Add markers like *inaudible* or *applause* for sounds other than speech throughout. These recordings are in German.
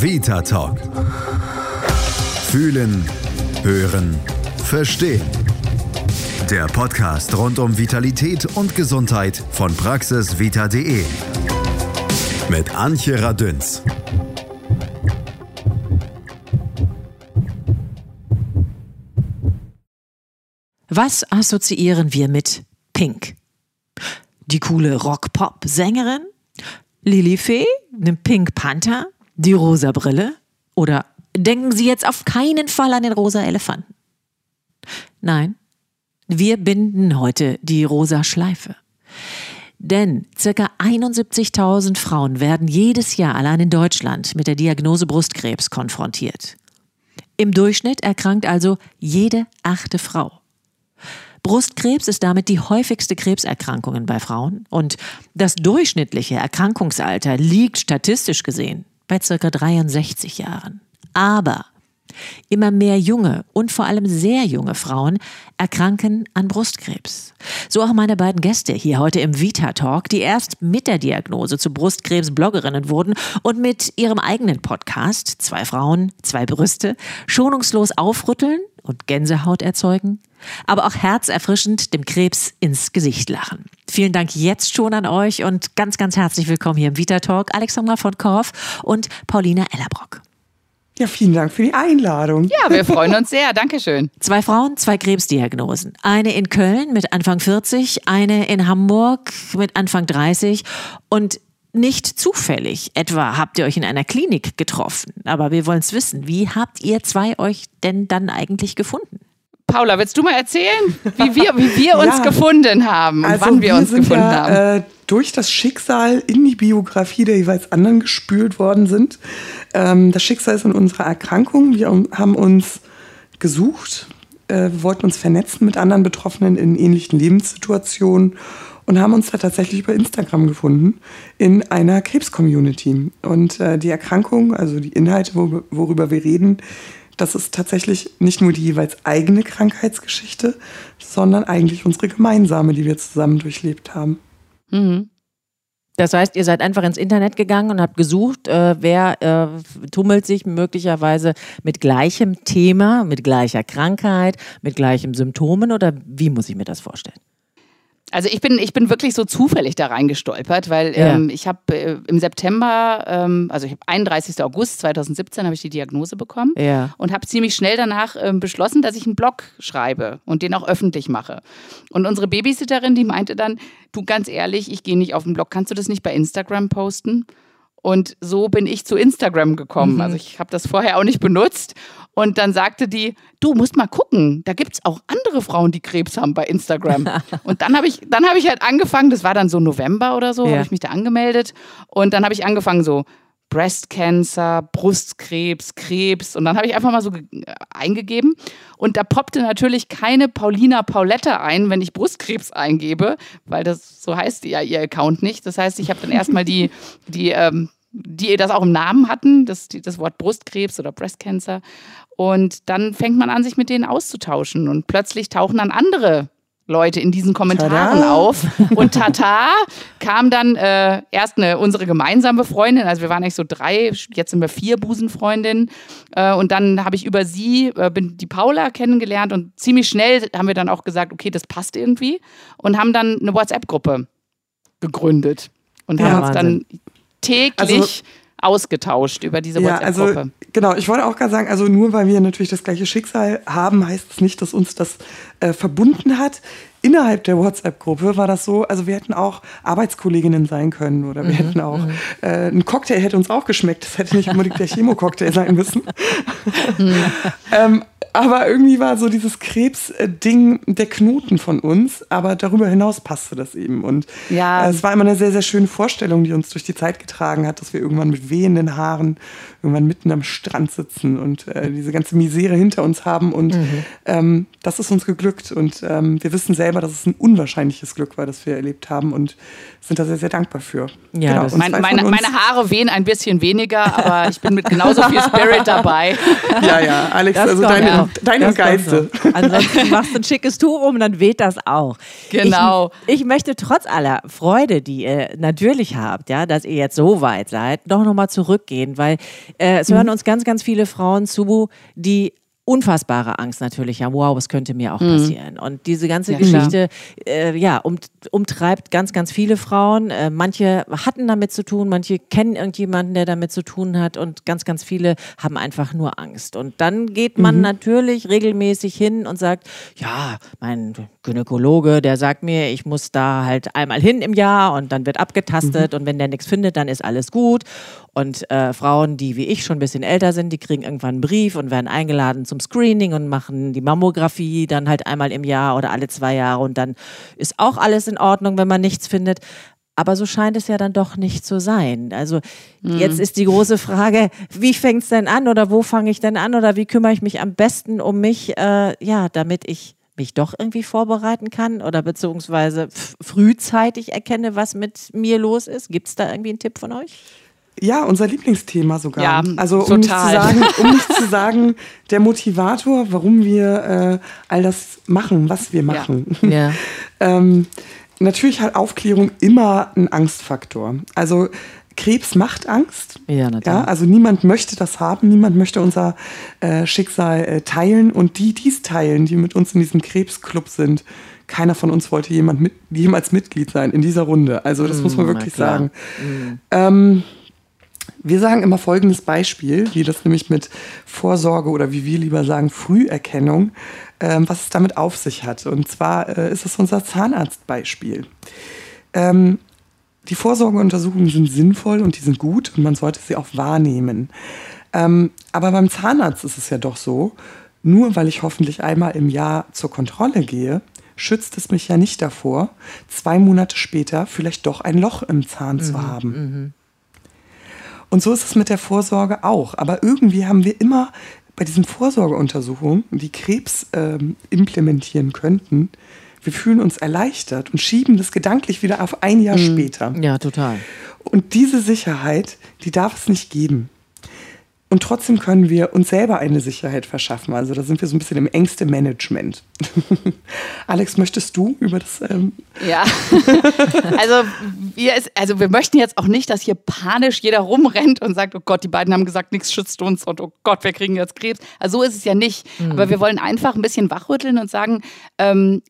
Vita Talk. Fühlen, hören, verstehen. Der Podcast rund um Vitalität und Gesundheit von praxisvita.de. Mit Antje Radünz. Was assoziieren wir mit Pink? Die coole Rock-Pop-Sängerin? Lilifee? Den Pink Panther? Die rosa Brille? Oder denken Sie jetzt auf keinen Fall an den rosa Elefanten? Nein, wir binden heute die rosa Schleife. Denn circa 71.000 Frauen werden jedes Jahr allein in Deutschland mit der Diagnose Brustkrebs konfrontiert. Im Durchschnitt erkrankt also jede achte Frau. Brustkrebs ist damit die häufigste Krebserkrankung bei Frauen und das durchschnittliche Erkrankungsalter liegt statistisch gesehen bei circa 63 Jahren. Aber Immer mehr junge und vor allem sehr junge Frauen erkranken an Brustkrebs. So auch meine beiden Gäste hier heute im Vita Talk, die erst mit der Diagnose zu Brustkrebs Bloggerinnen wurden und mit ihrem eigenen Podcast Zwei Frauen, zwei Brüste schonungslos aufrütteln und Gänsehaut erzeugen, aber auch herzerfrischend dem Krebs ins Gesicht lachen. Vielen Dank jetzt schon an euch und ganz, ganz herzlich willkommen hier im Vita Talk, Alexandra von Korff und Paulina Ellerbrock. Ja, vielen Dank für die Einladung. Ja, wir freuen uns sehr. Dankeschön. *laughs* Zwei Frauen, zwei Krebsdiagnosen. Eine in Köln mit Anfang 40, eine in Hamburg mit Anfang 30 und nicht zufällig. Etwa habt ihr euch in einer Klinik getroffen. Aber wir wollen es wissen. Wie habt ihr zwei euch denn dann eigentlich gefunden? Paula, willst du mal erzählen, wie wir, wie wir *laughs* uns ja, gefunden haben und also wann wir, wir uns gefunden ja, haben? Äh, durch das Schicksal in die Biografie der jeweils anderen gespült worden sind. Ähm, das Schicksal ist in unserer Erkrankung. Wir haben uns gesucht, äh, wollten uns vernetzen mit anderen Betroffenen in ähnlichen Lebenssituationen und haben uns da tatsächlich über Instagram gefunden in einer Krebs-Community. Und äh, die Erkrankung, also die Inhalte, wo, worüber wir reden, das ist tatsächlich nicht nur die jeweils eigene Krankheitsgeschichte, sondern eigentlich unsere gemeinsame, die wir zusammen durchlebt haben. Mhm. Das heißt, ihr seid einfach ins Internet gegangen und habt gesucht, äh, wer äh, tummelt sich möglicherweise mit gleichem Thema, mit gleicher Krankheit, mit gleichen Symptomen oder wie muss ich mir das vorstellen? Also ich bin, ich bin wirklich so zufällig da reingestolpert, weil ja. ähm, ich habe äh, im September, ähm, also ich habe 31. August 2017 habe ich die Diagnose bekommen ja. und habe ziemlich schnell danach ähm, beschlossen, dass ich einen Blog schreibe und den auch öffentlich mache. Und unsere Babysitterin, die meinte dann, du ganz ehrlich, ich gehe nicht auf den Blog, kannst du das nicht bei Instagram posten? Und so bin ich zu Instagram gekommen. Mhm. Also ich habe das vorher auch nicht benutzt. Und dann sagte die, du musst mal gucken, da gibt es auch andere Frauen, die Krebs haben bei Instagram. *laughs* und dann habe ich, dann habe ich halt angefangen, das war dann so November oder so, ja. habe ich mich da angemeldet. Und dann habe ich angefangen so, Breast Cancer, Brustkrebs, Krebs. Und dann habe ich einfach mal so eingegeben. Und da poppte natürlich keine Paulina Paulette ein, wenn ich Brustkrebs eingebe, weil das so heißt ja ihr Account nicht. Das heißt, ich habe dann erstmal die, *laughs* die, ähm, die das auch im Namen hatten, das, das Wort Brustkrebs oder Breast Cancer. Und dann fängt man an, sich mit denen auszutauschen. Und plötzlich tauchen dann andere Leute in diesen Kommentaren Tada. auf. Und Tata kam dann äh, erst eine, unsere gemeinsame Freundin, also wir waren eigentlich so drei, jetzt sind wir vier Busenfreundinnen. Äh, und dann habe ich über sie, äh, bin die Paula kennengelernt und ziemlich schnell haben wir dann auch gesagt, okay, das passt irgendwie. Und haben dann eine WhatsApp-Gruppe gegründet. Und ja, haben uns dann täglich also, ausgetauscht über diese WhatsApp-Gruppe. Ja, also, genau, ich wollte auch gerade sagen, also nur weil wir natürlich das gleiche Schicksal haben, heißt es nicht, dass uns das äh, verbunden hat. Innerhalb der WhatsApp-Gruppe war das so, also wir hätten auch Arbeitskolleginnen sein können oder wir mhm, hätten auch, mhm. äh, ein Cocktail hätte uns auch geschmeckt, das hätte nicht unbedingt der *laughs* Chemo-Cocktail sein müssen. Mhm. *laughs* ähm, aber irgendwie war so dieses Krebs-Ding der Knoten von uns, aber darüber hinaus passte das eben. Und ja. äh, es war immer eine sehr, sehr schöne Vorstellung, die uns durch die Zeit getragen hat, dass wir irgendwann mit wehenden Haaren irgendwann mitten am Strand sitzen und äh, diese ganze Misere hinter uns haben. Und mhm. ähm, das ist uns geglückt. Und ähm, wir wissen selber, dass es ein unwahrscheinliches Glück war, das wir erlebt haben und sind da sehr, sehr dankbar für. Ja, genau. mein, meine, meine, Haare wehen ein bisschen weniger, aber ich bin mit genauso viel Spirit dabei. *laughs* Ja, ja, Alex, das also deine. Deine Geiste. So. Ansonsten machst du ein schickes Tuch um, dann weht das auch. Genau. Ich, ich möchte trotz aller Freude, die ihr natürlich habt, ja, dass ihr jetzt so weit seid, doch nochmal zurückgehen, weil äh, es mhm. hören uns ganz, ganz viele Frauen zu, die unfassbare Angst natürlich haben, wow, was könnte mir auch mhm. passieren. Und diese ganze ja, Geschichte, äh, ja, um, umtreibt ganz, ganz viele Frauen. Äh, manche hatten damit zu tun, manche kennen irgendjemanden, der damit zu tun hat und ganz, ganz viele haben einfach nur Angst. Und dann geht man mhm. natürlich regelmäßig hin und sagt, ja, mein Gynäkologe, der sagt mir, ich muss da halt einmal hin im Jahr und dann wird abgetastet mhm. und wenn der nichts findet, dann ist alles gut. Und äh, Frauen, die wie ich schon ein bisschen älter sind, die kriegen irgendwann einen Brief und werden eingeladen zum Screening und machen die Mammographie dann halt einmal im Jahr oder alle zwei Jahre und dann ist auch alles in Ordnung, wenn man nichts findet. Aber so scheint es ja dann doch nicht zu sein. Also mhm. jetzt ist die große Frage, wie fängt es denn an oder wo fange ich denn an oder wie kümmere ich mich am besten um mich, äh, ja, damit ich mich doch irgendwie vorbereiten kann oder beziehungsweise frühzeitig erkenne, was mit mir los ist. Gibt es da irgendwie einen Tipp von euch? Ja, unser Lieblingsthema sogar. Ja, also um nicht, zu sagen, *laughs* um nicht zu sagen, der Motivator, warum wir äh, all das machen, was wir machen. *laughs* Ja. ja. *laughs* ähm, natürlich hat Aufklärung immer einen Angstfaktor. Also Krebs macht Angst. Ja, natürlich. Ja, also niemand möchte das haben, niemand möchte unser äh, Schicksal äh, teilen. Und die, die es teilen, die mit uns in diesem Krebsclub sind, keiner von uns wollte jemand mit, jemals Mitglied sein in dieser Runde. Also das mm, muss man wirklich sagen. Mm. Ähm, wir sagen immer folgendes Beispiel, wie das nämlich mit Vorsorge oder wie wir lieber sagen Früherkennung, ähm, was es damit auf sich hat. Und zwar äh, ist es unser Zahnarztbeispiel. Ähm, die Vorsorgeuntersuchungen sind sinnvoll und die sind gut und man sollte sie auch wahrnehmen. Ähm, aber beim Zahnarzt ist es ja doch so, nur weil ich hoffentlich einmal im Jahr zur Kontrolle gehe, schützt es mich ja nicht davor, zwei Monate später vielleicht doch ein Loch im Zahn mhm, zu haben. Und so ist es mit der Vorsorge auch. Aber irgendwie haben wir immer bei diesen Vorsorgeuntersuchungen, die Krebs ähm, implementieren könnten, wir fühlen uns erleichtert und schieben das gedanklich wieder auf ein Jahr mhm. später. Ja, total. Und diese Sicherheit, die darf es nicht geben. Und trotzdem können wir uns selber eine Sicherheit verschaffen. Also da sind wir so ein bisschen im engste Management. *laughs* Alex, möchtest du über das? Ähm ja, *laughs* also wir, ist, also wir möchten jetzt auch nicht, dass hier panisch jeder rumrennt und sagt, oh Gott, die beiden haben gesagt, nichts schützt uns und oh Gott, wir kriegen jetzt Krebs. Also so ist es ja nicht. Mhm. Aber wir wollen einfach ein bisschen wachrütteln und sagen, ähm,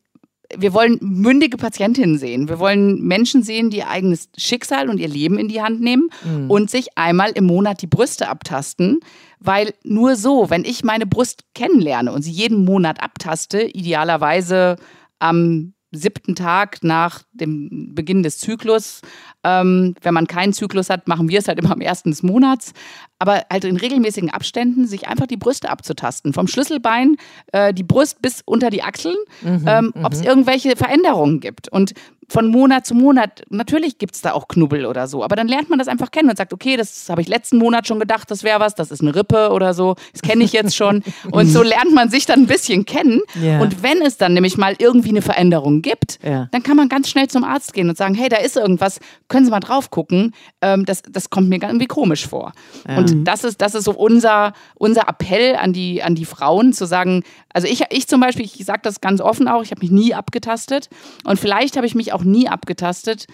wir wollen mündige Patientinnen sehen. Wir wollen Menschen sehen, die ihr eigenes Schicksal und ihr Leben in die Hand nehmen mhm. und sich einmal im Monat die Brüste abtasten. Weil nur so, wenn ich meine Brust kennenlerne und sie jeden Monat abtaste, idealerweise am siebten Tag nach dem Beginn des Zyklus. Ähm, wenn man keinen Zyklus hat, machen wir es halt immer am ersten des Monats. Aber halt in regelmäßigen Abständen sich einfach die Brüste abzutasten. Vom Schlüsselbein, äh, die Brust bis unter die Achseln, mhm, ähm, ob es mhm. irgendwelche Veränderungen gibt. Und von Monat zu Monat, natürlich gibt es da auch Knubbel oder so, aber dann lernt man das einfach kennen und sagt, okay, das habe ich letzten Monat schon gedacht, das wäre was, das ist eine Rippe oder so, das kenne ich jetzt schon. *laughs* und so lernt man sich dann ein bisschen kennen. Yeah. Und wenn es dann nämlich mal irgendwie eine Veränderung gibt, yeah. dann kann man ganz schnell zum Arzt gehen und sagen, hey, da ist irgendwas, können Sie mal drauf gucken, ähm, das, das kommt mir irgendwie komisch vor. Ja. Und das ist, das ist so unser, unser Appell an die, an die Frauen, zu sagen, also ich, ich zum Beispiel, ich sage das ganz offen auch, ich habe mich nie abgetastet und vielleicht habe ich mich auch auch nie abgetastet,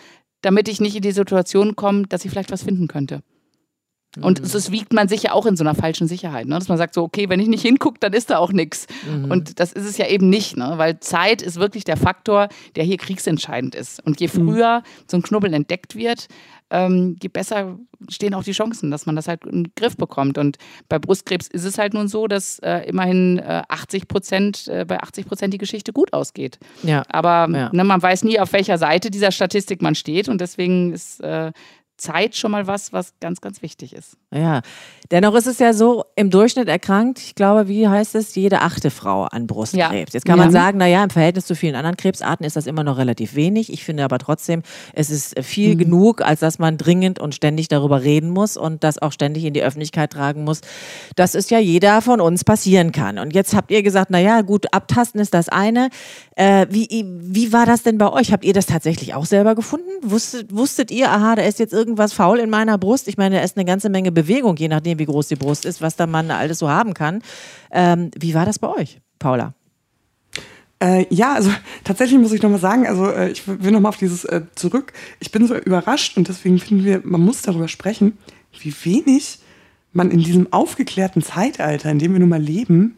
damit ich nicht in die Situation komme, dass ich vielleicht was finden könnte. Und mhm. das wiegt man sich ja auch in so einer falschen Sicherheit, ne? dass man sagt so, okay, wenn ich nicht hingucke, dann ist da auch nichts. Mhm. Und das ist es ja eben nicht, ne? weil Zeit ist wirklich der Faktor, der hier kriegsentscheidend ist. Und je mhm. früher mhm. so ein Knubbel entdeckt wird, ähm, je besser stehen auch die Chancen, dass man das halt in den Griff bekommt. Und bei Brustkrebs ist es halt nun so, dass äh, immerhin äh, 80 Prozent, äh, bei 80 Prozent die Geschichte gut ausgeht. Ja. Aber ja. Ne, man weiß nie, auf welcher Seite dieser Statistik man steht. Und deswegen ist äh, Zeit schon mal was, was ganz, ganz wichtig ist. Ja, dennoch ist es ja so, im Durchschnitt erkrankt, ich glaube, wie heißt es, jede achte Frau an Brustkrebs. Ja. Jetzt kann man ja. sagen, naja, im Verhältnis zu vielen anderen Krebsarten ist das immer noch relativ wenig. Ich finde aber trotzdem, es ist viel mhm. genug, als dass man dringend und ständig darüber reden muss und das auch ständig in die Öffentlichkeit tragen muss, dass es ja jeder von uns passieren kann. Und jetzt habt ihr gesagt, naja, gut, abtasten ist das eine. Äh, wie, wie war das denn bei euch? Habt ihr das tatsächlich auch selber gefunden? Wusstet, wusstet ihr, aha, da ist jetzt irgendwie irgendwas faul in meiner Brust? Ich meine, da ist eine ganze Menge Bewegung, je nachdem, wie groß die Brust ist, was der Mann alles so haben kann. Ähm, wie war das bei euch, Paula? Äh, ja, also tatsächlich muss ich nochmal sagen, also äh, ich will nochmal auf dieses äh, zurück. Ich bin so überrascht und deswegen finden wir, man muss darüber sprechen, wie wenig man in diesem aufgeklärten Zeitalter, in dem wir nun mal leben,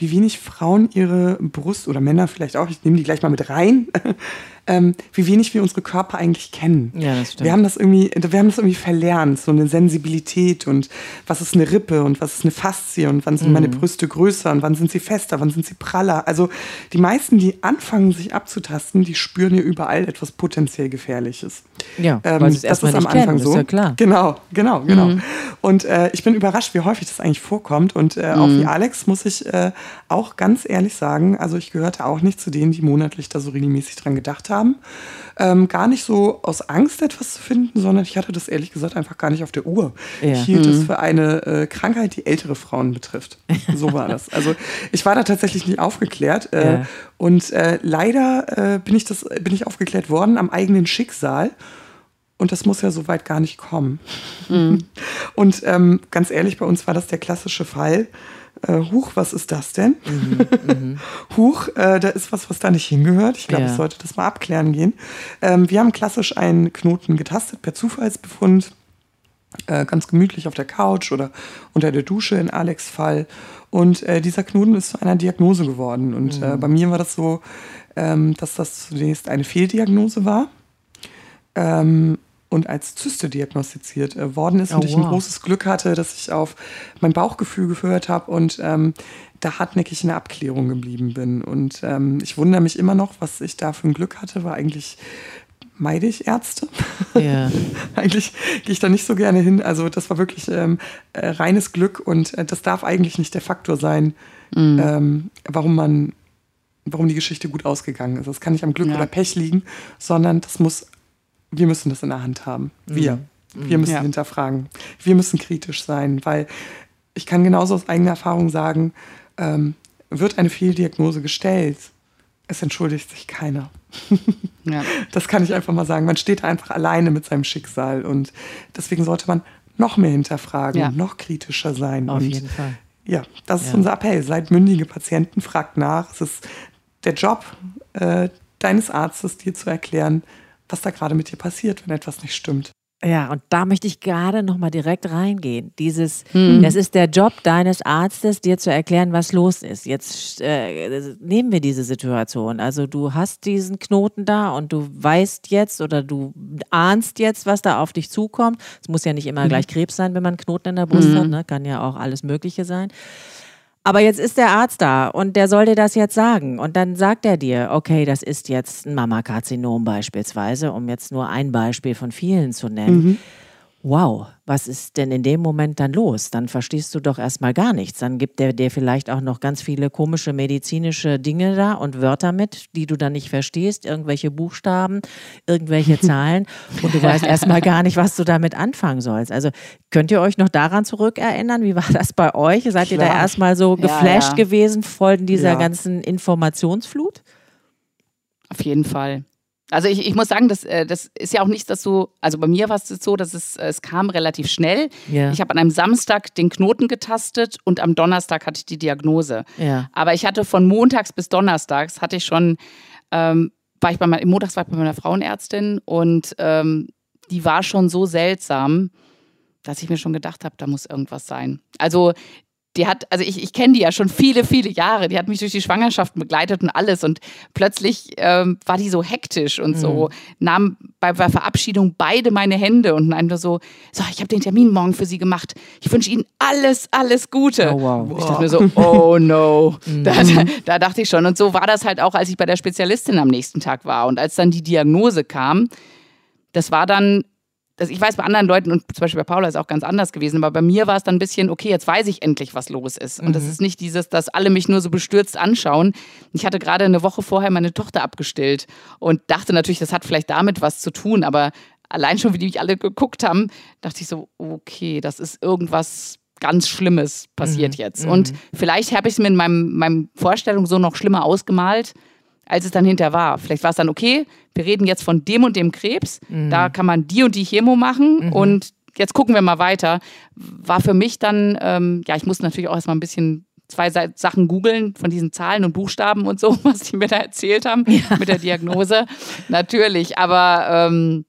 wie wenig Frauen ihre Brust oder Männer vielleicht auch, ich nehme die gleich mal mit rein, *laughs* ähm, wie wenig wir unsere Körper eigentlich kennen. Ja, das stimmt. Wir haben das irgendwie, wir haben das irgendwie verlernt, so eine Sensibilität und was ist eine Rippe und was ist eine Faszie und wann sind mhm. meine Brüste größer und wann sind sie fester, wann sind sie praller. Also die meisten, die anfangen, sich abzutasten, die spüren ja überall etwas potenziell Gefährliches. Ja, ähm, weil das ist am Anfang kennen, so. Ist ja klar. Genau, genau, genau. Mhm. Und äh, ich bin überrascht, wie häufig das eigentlich vorkommt. Und äh, mhm. auch wie Alex muss ich äh, auch ganz ehrlich sagen, also ich gehörte auch nicht zu denen, die monatlich da so regelmäßig dran gedacht haben. Ähm, gar nicht so aus Angst etwas zu finden, sondern ich hatte das ehrlich gesagt einfach gar nicht auf der Uhr. Ja. Ich hielt mhm. es für eine äh, Krankheit, die ältere Frauen betrifft. So war das. Also ich war da tatsächlich nicht aufgeklärt. Äh, ja. Und äh, leider bin, ich das, bin ich aufgeklärt worden am eigenen Schicksal. Und das muss ja so weit gar nicht kommen. Mhm. *laughs* Und ähm, ganz ehrlich, bei uns war das der klassische Fall. Äh, Huch, was ist das denn? Mhm, mhm. *laughs* Huch, äh, da ist was, was da nicht hingehört. Ich glaube, ja. ich sollte das mal abklären gehen. Ähm, wir haben klassisch einen Knoten getastet per Zufallsbefund. Äh, ganz gemütlich auf der Couch oder unter der Dusche in Alex Fall. Und äh, dieser Knoten ist zu einer Diagnose geworden. Und äh, mhm. bei mir war das so, ähm, dass das zunächst eine Fehldiagnose war. Ähm, und als Zyste diagnostiziert äh, worden ist oh, und ich ein großes Glück hatte, dass ich auf mein Bauchgefühl gehört habe und ähm, da hartnäckig in der Abklärung geblieben bin. Und ähm, ich wundere mich immer noch, was ich da für ein Glück hatte, war eigentlich meide ich Ärzte. Ja. *laughs* eigentlich gehe ich da nicht so gerne hin. Also das war wirklich ähm, äh, reines Glück und äh, das darf eigentlich nicht der Faktor sein, mhm. ähm, warum man, warum die Geschichte gut ausgegangen ist. Das kann nicht am Glück ja. oder Pech liegen, sondern das muss wir müssen das in der Hand haben. Wir. Mhm. Wir müssen ja. hinterfragen. Wir müssen kritisch sein, weil ich kann genauso aus eigener Erfahrung sagen, ähm, wird eine Fehldiagnose gestellt, es entschuldigt sich keiner. *laughs* ja. Das kann ich einfach mal sagen. Man steht einfach alleine mit seinem Schicksal und deswegen sollte man noch mehr hinterfragen, ja. noch kritischer sein. Auf und jeden Fall. Ja, das ist unser Appell. Seid mündige Patienten, fragt nach. Es ist der Job äh, deines Arztes, dir zu erklären, was da gerade mit dir passiert, wenn etwas nicht stimmt. Ja, und da möchte ich gerade noch mal direkt reingehen. Dieses, hm. das ist der Job deines Arztes, dir zu erklären, was los ist. Jetzt äh, nehmen wir diese Situation. Also du hast diesen Knoten da und du weißt jetzt oder du ahnst jetzt, was da auf dich zukommt. Es muss ja nicht immer mhm. gleich Krebs sein, wenn man einen Knoten in der Brust mhm. hat. Ne? Kann ja auch alles Mögliche sein. Aber jetzt ist der Arzt da und der soll dir das jetzt sagen. Und dann sagt er dir, okay, das ist jetzt ein Mammakarzinom beispielsweise, um jetzt nur ein Beispiel von vielen zu nennen. Mhm wow, was ist denn in dem Moment dann los? Dann verstehst du doch erstmal gar nichts. Dann gibt er dir vielleicht auch noch ganz viele komische medizinische Dinge da und Wörter mit, die du dann nicht verstehst, irgendwelche Buchstaben, irgendwelche *laughs* Zahlen und du weißt erstmal gar nicht, was du damit anfangen sollst. Also könnt ihr euch noch daran zurückerinnern? Wie war das bei euch? Seid Klar. ihr da erstmal so geflasht ja, ja. gewesen, voll in dieser ja. ganzen Informationsflut? Auf jeden Fall. Also ich, ich muss sagen, das, äh, das ist ja auch nichts, dass du, also bei mir war es so, dass es, es kam relativ schnell. Ja. Ich habe an einem Samstag den Knoten getastet und am Donnerstag hatte ich die Diagnose. Ja. Aber ich hatte von montags bis donnerstags hatte ich schon, ähm, war ich bei meiner, montags war ich bei meiner Frauenärztin und ähm, die war schon so seltsam, dass ich mir schon gedacht habe, da muss irgendwas sein. Also die hat, also ich, ich kenne die ja schon viele, viele Jahre. Die hat mich durch die Schwangerschaft begleitet und alles. Und plötzlich ähm, war die so hektisch und mhm. so, nahm bei, bei Verabschiedung beide meine Hände und einfach so, so, ich habe den Termin morgen für Sie gemacht. Ich wünsche Ihnen alles, alles Gute. Oh, wow. Ich dachte mir so, oh no. Mhm. Da, da dachte ich schon. Und so war das halt auch, als ich bei der Spezialistin am nächsten Tag war. Und als dann die Diagnose kam, das war dann das, ich weiß, bei anderen Leuten und zum Beispiel bei Paula ist es auch ganz anders gewesen, aber bei mir war es dann ein bisschen, okay, jetzt weiß ich endlich, was los ist. Und mhm. das ist nicht dieses, dass alle mich nur so bestürzt anschauen. Ich hatte gerade eine Woche vorher meine Tochter abgestillt und dachte natürlich, das hat vielleicht damit was zu tun, aber allein schon, wie die mich alle geguckt haben, dachte ich so, okay, das ist irgendwas ganz Schlimmes passiert mhm. jetzt. Und mhm. vielleicht habe ich es mir in meinem, meinem Vorstellung so noch schlimmer ausgemalt, als es dann hinter war. Vielleicht war es dann okay, wir reden jetzt von dem und dem Krebs, mhm. da kann man die und die Chemo machen mhm. und jetzt gucken wir mal weiter. War für mich dann, ähm, ja, ich musste natürlich auch erstmal ein bisschen zwei Sachen googeln von diesen Zahlen und Buchstaben und so, *laughs* was die mir da erzählt haben ja. mit der Diagnose. Natürlich, aber ähm,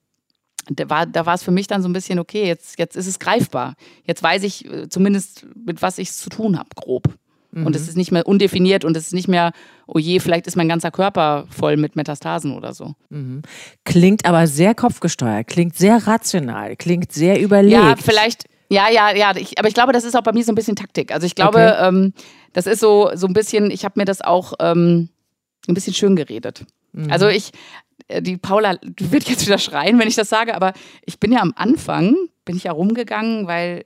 da war, da war es für mich dann so ein bisschen, okay, jetzt, jetzt ist es greifbar. Jetzt weiß ich äh, zumindest, mit was ich es zu tun habe, grob. Mhm. Und es ist nicht mehr undefiniert und es ist nicht mehr, oh je, vielleicht ist mein ganzer Körper voll mit Metastasen oder so. Mhm. Klingt aber sehr kopfgesteuert, klingt sehr rational, klingt sehr überlegt. Ja, vielleicht, ja, ja, ja. Ich, aber ich glaube, das ist auch bei mir so ein bisschen Taktik. Also ich glaube, okay. ähm, das ist so, so ein bisschen, ich habe mir das auch ähm, ein bisschen schön geredet. Mhm. Also ich, äh, die Paula wird jetzt wieder schreien, wenn ich das sage, aber ich bin ja am Anfang, bin ich ja rumgegangen, weil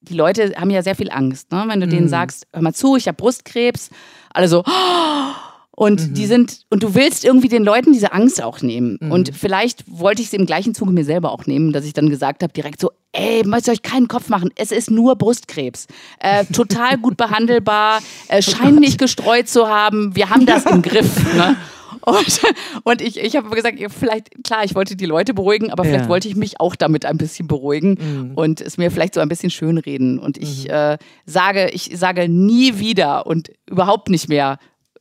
die Leute haben ja sehr viel Angst, ne? wenn du mhm. denen sagst, hör mal zu, ich habe Brustkrebs, alle so, oh! Und mhm. die sind, und du willst irgendwie den Leuten diese Angst auch nehmen. Mhm. Und vielleicht wollte ich es im gleichen Zuge mir selber auch nehmen, dass ich dann gesagt habe, direkt so, ey, müsst ihr euch keinen Kopf machen, es ist nur Brustkrebs. Äh, total gut behandelbar, äh, *laughs* scheint nicht gestreut zu haben, wir haben das im Griff. Ne? Und, und ich, ich habe gesagt, vielleicht, klar, ich wollte die Leute beruhigen, aber vielleicht ja. wollte ich mich auch damit ein bisschen beruhigen mhm. und es mir vielleicht so ein bisschen schönreden. Und ich mhm. äh, sage, ich sage nie wieder und überhaupt nicht mehr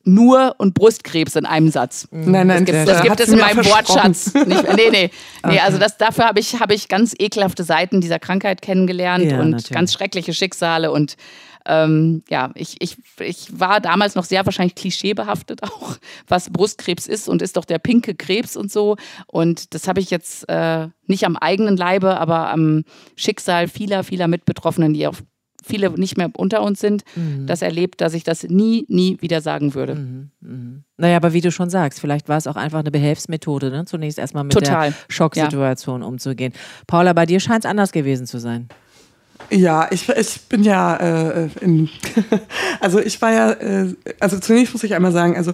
nur und Brustkrebs in einem Satz. Nein, nein, das gibt, das gibt es in meinem Wortschatz. Nicht, nee, nee. *laughs* nee also das, dafür habe ich, hab ich ganz ekelhafte Seiten dieser Krankheit kennengelernt ja, und natürlich. ganz schreckliche Schicksale und ähm, ja, ich, ich, ich war damals noch sehr wahrscheinlich klischeebehaftet auch, *laughs* was Brustkrebs ist und ist doch der pinke Krebs und so. Und das habe ich jetzt äh, nicht am eigenen Leibe, aber am Schicksal vieler, vieler Mitbetroffenen, die auch viele nicht mehr unter uns sind, mhm. das erlebt, dass ich das nie, nie wieder sagen würde. Mhm. Mhm. Naja, aber wie du schon sagst, vielleicht war es auch einfach eine Behelfsmethode, ne? zunächst erstmal mit Total. der Schocksituation ja. umzugehen. Paula, bei dir scheint es anders gewesen zu sein. Ja, ich, ich bin ja äh, in, *laughs* also ich war ja, äh, also zunächst muss ich einmal sagen, also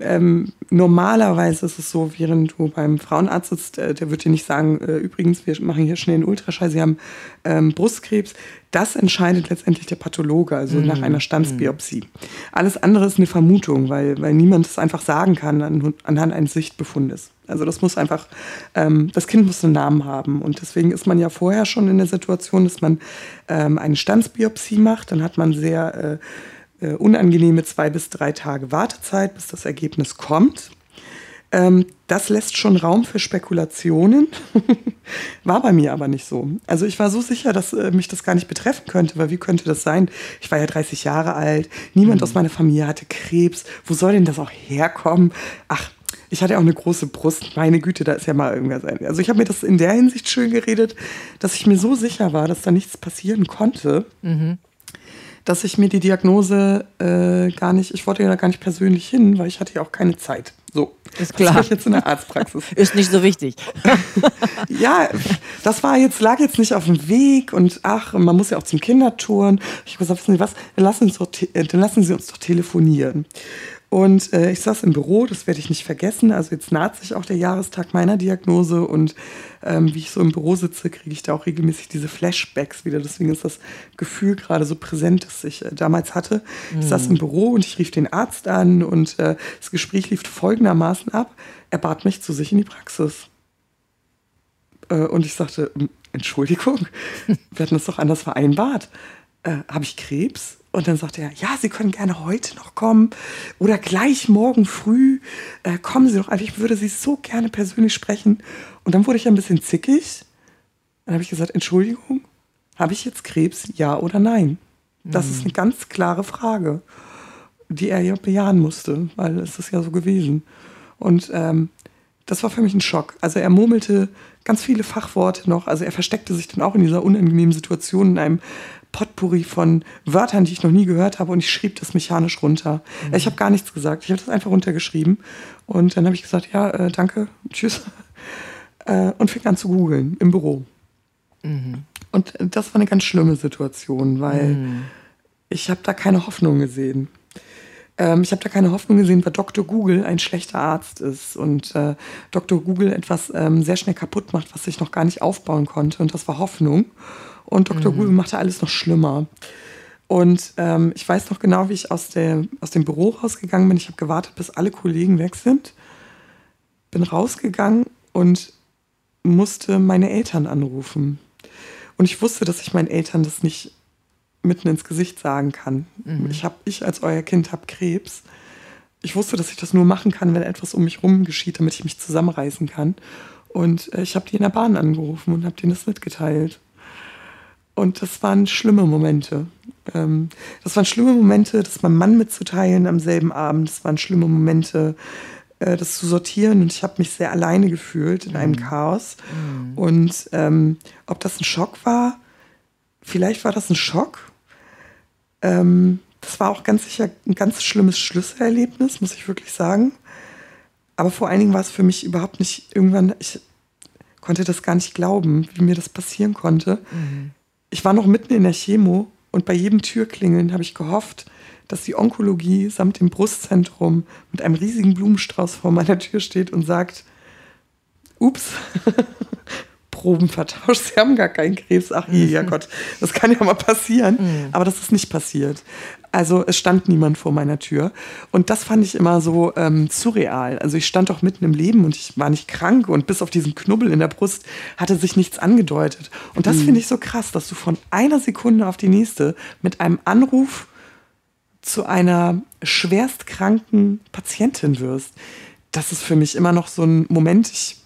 ähm, normalerweise ist es so, während du beim Frauenarzt sitzt, äh, der wird dir nicht sagen, äh, übrigens, wir machen hier schnell einen Ultraschall, Sie haben ähm, Brustkrebs. Das entscheidet letztendlich der Pathologe, also mhm. nach einer Standsbiopsie. Mhm. Alles andere ist eine Vermutung, weil, weil niemand es einfach sagen kann an, anhand eines Sichtbefundes. Also das muss einfach, ähm, das Kind muss einen Namen haben. Und deswegen ist man ja vorher schon in der Situation, dass man ähm, eine Standsbiopsie macht. Dann hat man sehr äh, äh, unangenehme zwei bis drei Tage Wartezeit, bis das Ergebnis kommt. Ähm, das lässt schon Raum für Spekulationen. *laughs* war bei mir aber nicht so. Also ich war so sicher, dass äh, mich das gar nicht betreffen könnte, weil wie könnte das sein? Ich war ja 30 Jahre alt, niemand mhm. aus meiner Familie hatte Krebs. Wo soll denn das auch herkommen? Ach, ich hatte ja auch eine große Brust. Meine Güte, da ist ja mal irgendwer sein. Also ich habe mir das in der Hinsicht schön geredet, dass ich mir so sicher war, dass da nichts passieren konnte. Mhm dass ich mir die Diagnose äh, gar nicht, ich wollte ja gar nicht persönlich hin, weil ich hatte ja auch keine Zeit. So, ist klar. Das ich jetzt in der Arztpraxis. *laughs* ist nicht so wichtig. *laughs* ja, das war jetzt, lag jetzt nicht auf dem Weg und ach, man muss ja auch zum Kindertouren. Ich habe gesagt, wissen Sie was, dann lassen, Sie, doch, dann lassen Sie uns doch telefonieren. Und äh, ich saß im Büro, das werde ich nicht vergessen. Also jetzt naht sich auch der Jahrestag meiner Diagnose und ähm, wie ich so im Büro sitze, kriege ich da auch regelmäßig diese Flashbacks wieder. Deswegen ist das Gefühl gerade so präsent, das ich äh, damals hatte. Mhm. Ich saß im Büro und ich rief den Arzt an und äh, das Gespräch lief folgendermaßen ab. Er bat mich zu sich in die Praxis. Äh, und ich sagte, Entschuldigung, *laughs* wir hatten das doch anders vereinbart. Äh, Habe ich Krebs? Und dann sagte er, ja, Sie können gerne heute noch kommen oder gleich morgen früh. Äh, kommen Sie doch einfach, ich würde Sie so gerne persönlich sprechen. Und dann wurde ich ein bisschen zickig. Dann habe ich gesagt, Entschuldigung, habe ich jetzt Krebs, ja oder nein? Das mhm. ist eine ganz klare Frage, die er ja bejahen musste, weil es ist ja so gewesen. Und ähm, das war für mich ein Schock. Also er murmelte ganz viele Fachworte noch. Also er versteckte sich dann auch in dieser unangenehmen Situation in einem Potpourri von Wörtern, die ich noch nie gehört habe und ich schrieb das mechanisch runter. Mhm. Ich habe gar nichts gesagt. Ich habe das einfach runtergeschrieben und dann habe ich gesagt, ja, äh, danke, *laughs* tschüss äh, und fing an zu googeln im Büro. Mhm. Und das war eine ganz schlimme Situation, weil mhm. ich habe da keine Hoffnung gesehen. Ähm, ich habe da keine Hoffnung gesehen, weil Dr. Google ein schlechter Arzt ist und äh, Dr. Google etwas ähm, sehr schnell kaputt macht, was ich noch gar nicht aufbauen konnte. Und das war Hoffnung. Und Dr. Mhm. Google machte alles noch schlimmer. Und ähm, ich weiß noch genau, wie ich aus, der, aus dem Büro rausgegangen bin. Ich habe gewartet, bis alle Kollegen weg sind. Bin rausgegangen und musste meine Eltern anrufen. Und ich wusste, dass ich meinen Eltern das nicht mitten ins Gesicht sagen kann. Mhm. Ich, hab, ich als euer Kind habe Krebs. Ich wusste, dass ich das nur machen kann, wenn etwas um mich herum geschieht, damit ich mich zusammenreißen kann. Und äh, ich habe die in der Bahn angerufen und habe denen das mitgeteilt. Und das waren schlimme Momente. Ähm, das waren schlimme Momente, das meinem Mann mitzuteilen am selben Abend. Das waren schlimme Momente, äh, das zu sortieren. Und ich habe mich sehr alleine gefühlt in einem mhm. Chaos. Mhm. Und ähm, ob das ein Schock war, vielleicht war das ein Schock. Ähm, das war auch ganz sicher ein ganz schlimmes Schlüsselerlebnis, muss ich wirklich sagen. Aber vor allen Dingen war es für mich überhaupt nicht irgendwann, ich konnte das gar nicht glauben, wie mir das passieren konnte. Mhm. Ich war noch mitten in der Chemo und bei jedem Türklingeln habe ich gehofft, dass die Onkologie samt dem Brustzentrum mit einem riesigen Blumenstrauß vor meiner Tür steht und sagt, ups, *laughs* Proben vertauscht, sie haben gar keinen Krebs. Ach je, ja Gott, das kann ja mal passieren. Mhm. Aber das ist nicht passiert. Also es stand niemand vor meiner Tür. Und das fand ich immer so ähm, surreal. Also ich stand doch mitten im Leben und ich war nicht krank und bis auf diesen Knubbel in der Brust hatte sich nichts angedeutet. Und das mhm. finde ich so krass, dass du von einer Sekunde auf die nächste mit einem Anruf zu einer schwerstkranken Patientin wirst. Das ist für mich immer noch so ein Moment, ich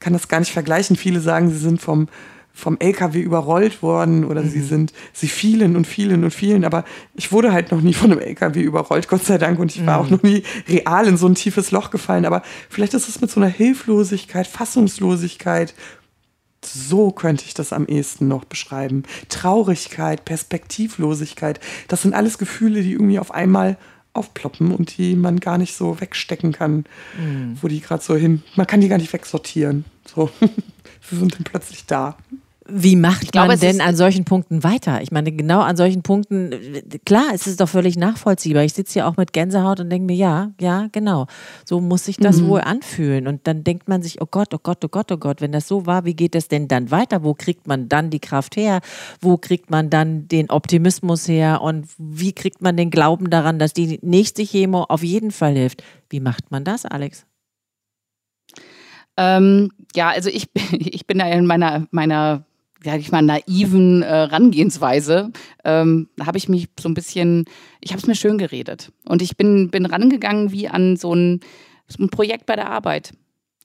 kann das gar nicht vergleichen. Viele sagen, sie sind vom, vom LKW überrollt worden oder mhm. sie sind, sie fielen und fielen und fielen, aber ich wurde halt noch nie von einem LKW überrollt, Gott sei Dank, und ich war mhm. auch noch nie real in so ein tiefes Loch gefallen, aber vielleicht ist es mit so einer Hilflosigkeit, Fassungslosigkeit, so könnte ich das am ehesten noch beschreiben. Traurigkeit, Perspektivlosigkeit, das sind alles Gefühle, die irgendwie auf einmal aufploppen und die man gar nicht so wegstecken kann, mhm. wo die gerade so hin. Man kann die gar nicht wegsortieren. So, *laughs* sie sind dann plötzlich da. Wie macht glaube, man denn an solchen Punkten weiter? Ich meine, genau an solchen Punkten, klar, es ist doch völlig nachvollziehbar. Ich sitze hier auch mit Gänsehaut und denke mir, ja, ja, genau. So muss sich das mhm. wohl anfühlen. Und dann denkt man sich, oh Gott, oh Gott, oh Gott, oh Gott, wenn das so war, wie geht es denn dann weiter? Wo kriegt man dann die Kraft her? Wo kriegt man dann den Optimismus her? Und wie kriegt man den Glauben daran, dass die nächste Chemo auf jeden Fall hilft? Wie macht man das, Alex? Ähm, ja, also ich, *laughs* ich bin da in meiner, meiner sag ich mal, naiven äh, Rangehensweise, ähm, habe ich mich so ein bisschen, ich habe es mir schön geredet. Und ich bin, bin rangegangen wie an so ein, so ein Projekt bei der Arbeit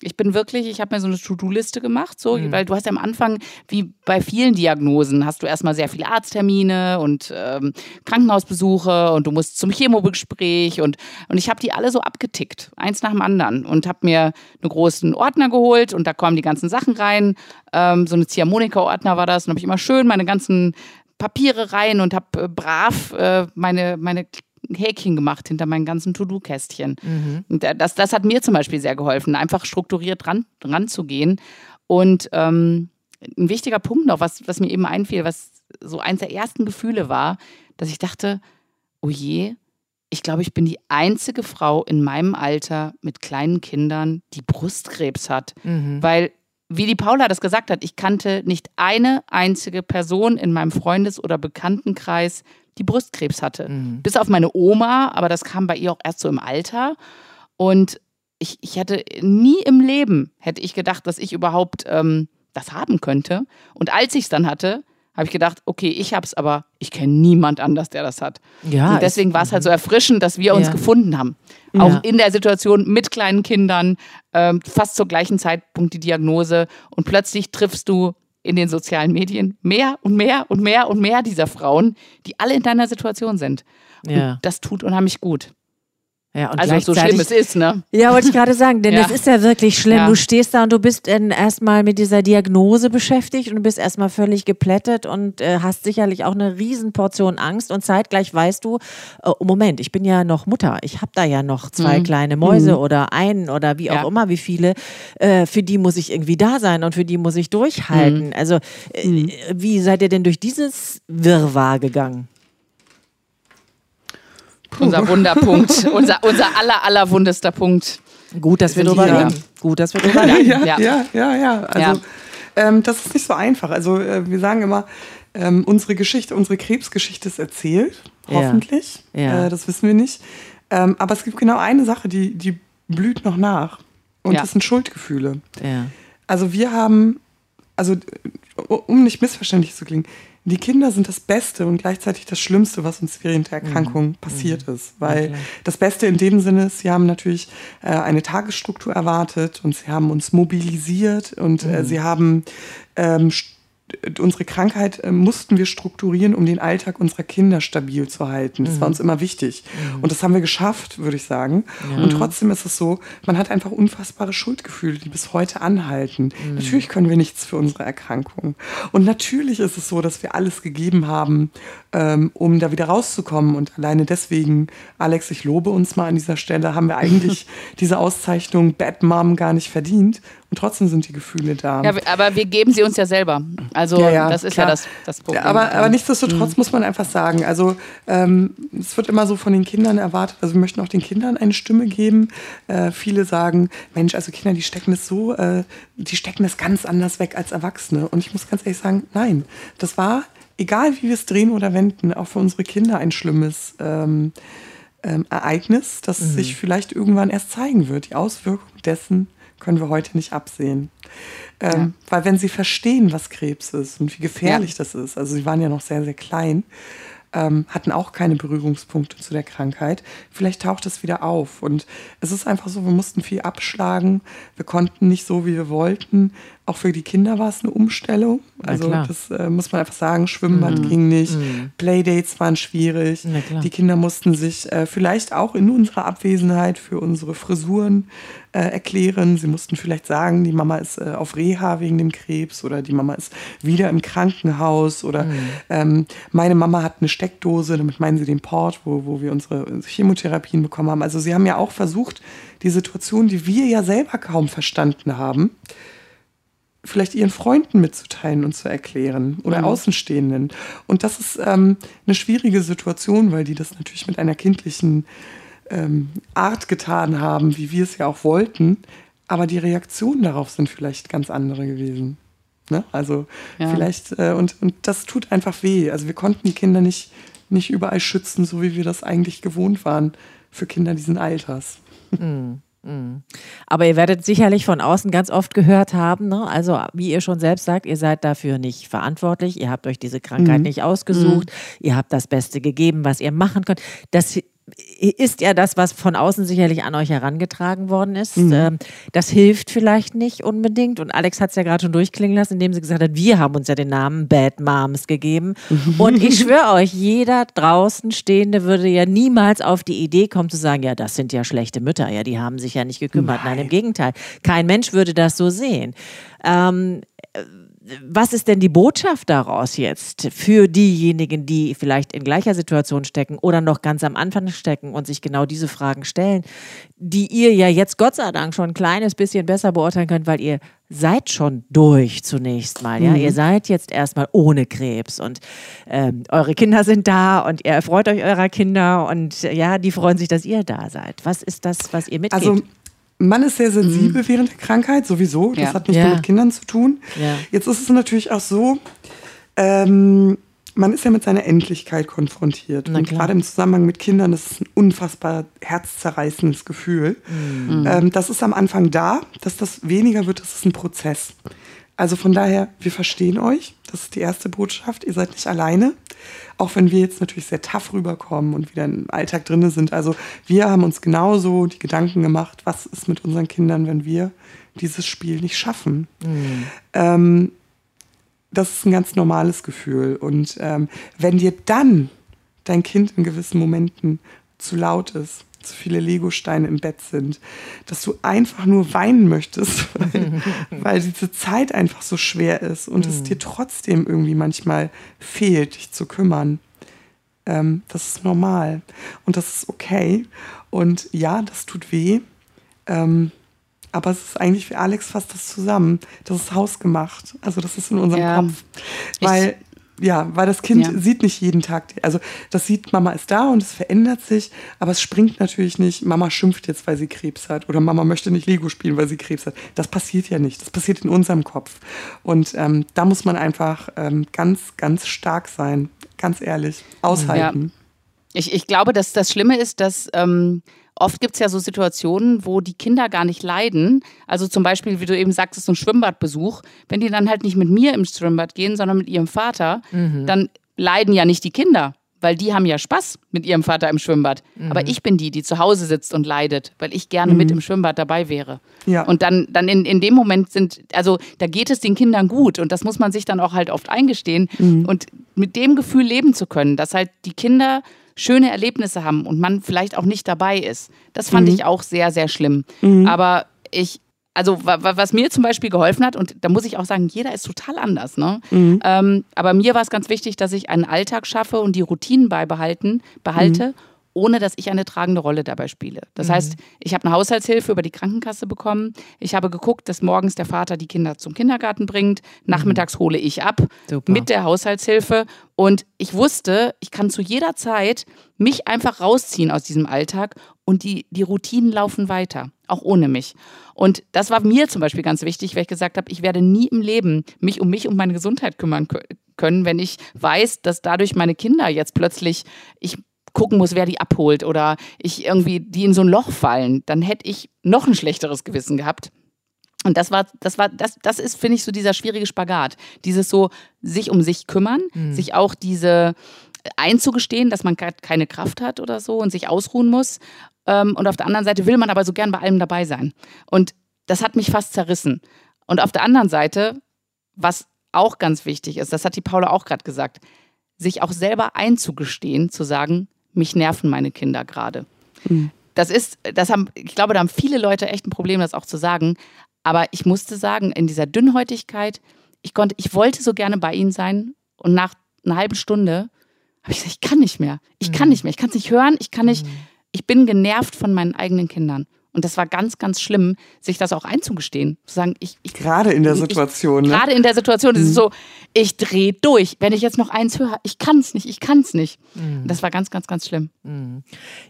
ich bin wirklich, ich habe mir so eine To-Do-Liste gemacht, so, mhm. weil du hast ja am Anfang, wie bei vielen Diagnosen, hast du erstmal sehr viele Arzttermine und ähm, Krankenhausbesuche und du musst zum Chemogespräch und, und ich habe die alle so abgetickt, eins nach dem anderen und habe mir einen großen Ordner geholt und da kommen die ganzen Sachen rein. Ähm, so eine Ziehharmonika-Ordner war das und habe ich immer schön meine ganzen Papiere rein und habe äh, brav äh, meine, meine Häkchen gemacht hinter meinen ganzen To-Do-Kästchen. Mhm. Das, das hat mir zum Beispiel sehr geholfen, einfach strukturiert ran, ranzugehen. Und ähm, ein wichtiger Punkt noch, was, was mir eben einfiel, was so eins der ersten Gefühle war, dass ich dachte, oh je, ich glaube, ich bin die einzige Frau in meinem Alter mit kleinen Kindern, die Brustkrebs hat. Mhm. Weil, wie die Paula das gesagt hat, ich kannte nicht eine einzige Person in meinem Freundes- oder Bekanntenkreis, die Brustkrebs hatte. Mhm. Bis auf meine Oma, aber das kam bei ihr auch erst so im Alter. Und ich, ich hätte nie im Leben, hätte ich gedacht, dass ich überhaupt ähm, das haben könnte. Und als ich es dann hatte, habe ich gedacht, okay, ich habe es, aber ich kenne niemand anders, der das hat. Ja, und deswegen war es halt so erfrischend, dass wir uns ja. gefunden haben. Auch ja. in der Situation mit kleinen Kindern, ähm, fast zur gleichen Zeitpunkt die Diagnose. Und plötzlich triffst du in den sozialen Medien mehr und mehr und mehr und mehr dieser Frauen, die alle in deiner Situation sind. Ja. Und das tut unheimlich gut. Ja, und also so schlimm es ist, ne? Ja, wollte ich gerade sagen, denn *laughs* ja. es ist ja wirklich schlimm. Ja. Du stehst da und du bist erstmal mit dieser Diagnose beschäftigt und du bist erstmal völlig geplättet und äh, hast sicherlich auch eine Riesenportion Angst und zeitgleich weißt du, äh, Moment, ich bin ja noch Mutter, ich habe da ja noch zwei mhm. kleine Mäuse mhm. oder einen oder wie auch ja. immer, wie viele, äh, für die muss ich irgendwie da sein und für die muss ich durchhalten. Mhm. Also äh, mhm. wie seid ihr denn durch dieses Wirrwarr gegangen? Unser Wunderpunkt, *laughs* unser, unser aller, aller wundester Punkt. Gut, dass wir drüber reden. Gut, dass wir drüber reden. ja, ja, ja, ja. Also, ja. Ähm, das ist nicht so einfach. Also, äh, wir sagen immer, ähm, unsere Geschichte, unsere Krebsgeschichte ist erzählt, hoffentlich. Ja. ja. Äh, das wissen wir nicht. Ähm, aber es gibt genau eine Sache, die, die blüht noch nach. Und ja. das sind Schuldgefühle. Ja. Also wir haben, also um nicht missverständlich zu klingen, die Kinder sind das Beste und gleichzeitig das Schlimmste, was uns während der Erkrankung mhm. passiert mhm. ist. Weil okay. das Beste in dem Sinne ist, sie haben natürlich äh, eine Tagesstruktur erwartet und sie haben uns mobilisiert und äh, mhm. sie haben ähm, unsere Krankheit äh, mussten wir strukturieren, um den Alltag unserer Kinder stabil zu halten. Das mhm. war uns immer wichtig. Mhm. Und das haben wir geschafft, würde ich sagen. Ja. Und trotzdem ist es so, man hat einfach unfassbare Schuldgefühle, die bis heute anhalten. Mhm. Natürlich können wir nichts für unsere Erkrankung. Und natürlich ist es so, dass wir alles gegeben haben, ähm, um da wieder rauszukommen. Und alleine deswegen, Alex, ich lobe uns mal an dieser Stelle, haben wir eigentlich *laughs* diese Auszeichnung Bad Mom gar nicht verdient. Und trotzdem sind die Gefühle da. Ja, aber wir geben sie uns ja selber. Also ja, ja, das ist klar. ja das, das Problem. Aber, aber nichtsdestotrotz mhm. muss man einfach sagen, also ähm, es wird immer so von den Kindern erwartet, also wir möchten auch den Kindern eine Stimme geben. Äh, viele sagen, Mensch, also Kinder, die stecken das so, äh, die stecken das ganz anders weg als Erwachsene. Und ich muss ganz ehrlich sagen, nein, das war, egal wie wir es drehen oder wenden, auch für unsere Kinder ein schlimmes ähm, ähm, Ereignis, das mhm. sich vielleicht irgendwann erst zeigen wird. Die Auswirkung dessen können wir heute nicht absehen. Ähm, ja. Weil wenn sie verstehen, was Krebs ist und wie gefährlich ja. das ist, also sie waren ja noch sehr, sehr klein, ähm, hatten auch keine Berührungspunkte zu der Krankheit. Vielleicht taucht es wieder auf. Und es ist einfach so, wir mussten viel abschlagen. Wir konnten nicht so, wie wir wollten. Auch für die Kinder war es eine Umstellung. Also das äh, muss man einfach sagen, Schwimmbad mm. ging nicht, mm. Playdates waren schwierig. Die Kinder mussten sich äh, vielleicht auch in unserer Abwesenheit für unsere Frisuren äh, erklären. Sie mussten vielleicht sagen, die Mama ist äh, auf Reha wegen dem Krebs oder die Mama ist wieder im Krankenhaus oder mm. ähm, meine Mama hat eine Steckdose, damit meinen sie den Port, wo, wo wir unsere Chemotherapien bekommen haben. Also sie haben ja auch versucht, die Situation, die wir ja selber kaum verstanden haben, vielleicht ihren Freunden mitzuteilen und zu erklären oder mhm. Außenstehenden. Und das ist ähm, eine schwierige Situation, weil die das natürlich mit einer kindlichen ähm, Art getan haben, wie wir es ja auch wollten. Aber die Reaktionen darauf sind vielleicht ganz andere gewesen. Ne? Also ja. vielleicht, äh, und, und das tut einfach weh. Also wir konnten die Kinder nicht, nicht überall schützen, so wie wir das eigentlich gewohnt waren für Kinder diesen Alters. Mhm. Aber ihr werdet sicherlich von außen ganz oft gehört haben, ne? also wie ihr schon selbst sagt, ihr seid dafür nicht verantwortlich, ihr habt euch diese Krankheit mhm. nicht ausgesucht, mhm. ihr habt das Beste gegeben, was ihr machen könnt. Das ist ja das, was von außen sicherlich an euch herangetragen worden ist. Mhm. Ähm, das hilft vielleicht nicht unbedingt. Und Alex hat es ja gerade schon durchklingen lassen, indem sie gesagt hat, wir haben uns ja den Namen Bad Moms gegeben. Mhm. Und ich schwöre euch, jeder draußen Stehende würde ja niemals auf die Idee kommen zu sagen, ja, das sind ja schlechte Mütter, ja, die haben sich ja nicht gekümmert. Nein, Nein im Gegenteil. Kein Mensch würde das so sehen. Ähm, was ist denn die Botschaft daraus jetzt für diejenigen, die vielleicht in gleicher Situation stecken oder noch ganz am Anfang stecken und sich genau diese Fragen stellen, die ihr ja jetzt Gott sei Dank schon ein kleines bisschen besser beurteilen könnt, weil ihr seid schon durch zunächst mal, ja. Mhm. Ihr seid jetzt erstmal ohne Krebs und ähm, eure Kinder sind da und ihr freut euch eurer Kinder und ja, die freuen sich, dass ihr da seid. Was ist das, was ihr mitgebt? Also man ist sehr sensibel mhm. während der Krankheit, sowieso. Das ja. hat nicht ja. nur mit Kindern zu tun. Ja. Jetzt ist es natürlich auch so, ähm, man ist ja mit seiner Endlichkeit konfrontiert. Und gerade im Zusammenhang mit Kindern ist es ein unfassbar herzzerreißendes Gefühl. Mhm. Ähm, das ist am Anfang da, dass das weniger wird, das ist ein Prozess. Also von daher, wir verstehen euch. Das ist die erste Botschaft. Ihr seid nicht alleine. Auch wenn wir jetzt natürlich sehr tough rüberkommen und wieder im Alltag drin sind. Also wir haben uns genauso die Gedanken gemacht, was ist mit unseren Kindern, wenn wir dieses Spiel nicht schaffen. Mhm. Ähm, das ist ein ganz normales Gefühl. Und ähm, wenn dir dann dein Kind in gewissen Momenten zu laut ist, zu viele Legosteine im Bett sind, dass du einfach nur weinen möchtest, *laughs* weil, *laughs* weil diese Zeit einfach so schwer ist und es dir trotzdem irgendwie manchmal fehlt, dich zu kümmern. Ähm, das ist normal und das ist okay. Und ja, das tut weh. Ähm, aber es ist eigentlich für Alex fast das zusammen. Das ist hausgemacht. Also das ist in unserem ja. Kopf. Weil ja, weil das Kind ja. sieht nicht jeden Tag, also das sieht, Mama ist da und es verändert sich, aber es springt natürlich nicht, Mama schimpft jetzt, weil sie Krebs hat oder Mama möchte nicht Lego spielen, weil sie Krebs hat. Das passiert ja nicht, das passiert in unserem Kopf. Und ähm, da muss man einfach ähm, ganz, ganz stark sein, ganz ehrlich, aushalten. Ja. Ich, ich glaube, dass das Schlimme ist, dass ähm, oft gibt es ja so Situationen, wo die Kinder gar nicht leiden. Also zum Beispiel, wie du eben sagtest, so ein Schwimmbadbesuch. Wenn die dann halt nicht mit mir im Schwimmbad gehen, sondern mit ihrem Vater, mhm. dann leiden ja nicht die Kinder, weil die haben ja Spaß mit ihrem Vater im Schwimmbad. Mhm. Aber ich bin die, die zu Hause sitzt und leidet, weil ich gerne mhm. mit im Schwimmbad dabei wäre. Ja. Und dann, dann in, in dem Moment sind, also da geht es den Kindern gut und das muss man sich dann auch halt oft eingestehen. Mhm. Und mit dem Gefühl leben zu können, dass halt die Kinder schöne Erlebnisse haben und man vielleicht auch nicht dabei ist. Das fand mhm. ich auch sehr, sehr schlimm. Mhm. Aber ich, also was mir zum Beispiel geholfen hat, und da muss ich auch sagen, jeder ist total anders, ne? Mhm. Ähm, aber mir war es ganz wichtig, dass ich einen Alltag schaffe und die Routinen beibehalten, behalte mhm ohne dass ich eine tragende Rolle dabei spiele. Das mhm. heißt, ich habe eine Haushaltshilfe über die Krankenkasse bekommen. Ich habe geguckt, dass morgens der Vater die Kinder zum Kindergarten bringt. Nachmittags mhm. hole ich ab Super. mit der Haushaltshilfe. Und ich wusste, ich kann zu jeder Zeit mich einfach rausziehen aus diesem Alltag und die, die Routinen laufen weiter, auch ohne mich. Und das war mir zum Beispiel ganz wichtig, weil ich gesagt habe, ich werde nie im Leben mich um mich und meine Gesundheit kümmern können, wenn ich weiß, dass dadurch meine Kinder jetzt plötzlich, ich gucken muss, wer die abholt oder ich irgendwie die in so ein Loch fallen, dann hätte ich noch ein schlechteres Gewissen gehabt. Und das war, das war, das, das ist, finde ich, so dieser schwierige Spagat. Dieses so, sich um sich kümmern, mhm. sich auch diese einzugestehen, dass man keine Kraft hat oder so und sich ausruhen muss. Ähm, und auf der anderen Seite will man aber so gern bei allem dabei sein. Und das hat mich fast zerrissen. Und auf der anderen Seite, was auch ganz wichtig ist, das hat die Paula auch gerade gesagt, sich auch selber einzugestehen, zu sagen, mich nerven meine Kinder gerade. Mhm. Das ist, das haben, ich glaube, da haben viele Leute echt ein Problem, das auch zu sagen. Aber ich musste sagen, in dieser Dünnhäutigkeit, ich konnte, ich wollte so gerne bei ihnen sein und nach einer halben Stunde habe ich gesagt, ich kann nicht mehr. Ich kann mhm. nicht mehr. Ich kann es nicht hören. Ich kann nicht. Mhm. Ich bin genervt von meinen eigenen Kindern. Und das war ganz, ganz schlimm, sich das auch einzugestehen. Zu sagen, ich, ich gerade in der Situation. Ich, ne? Gerade in der Situation. Mhm. ist so, ich drehe durch. Wenn ich jetzt noch eins höre, ich kann es nicht, ich kann es nicht. Mhm. Das war ganz, ganz, ganz schlimm. Mhm.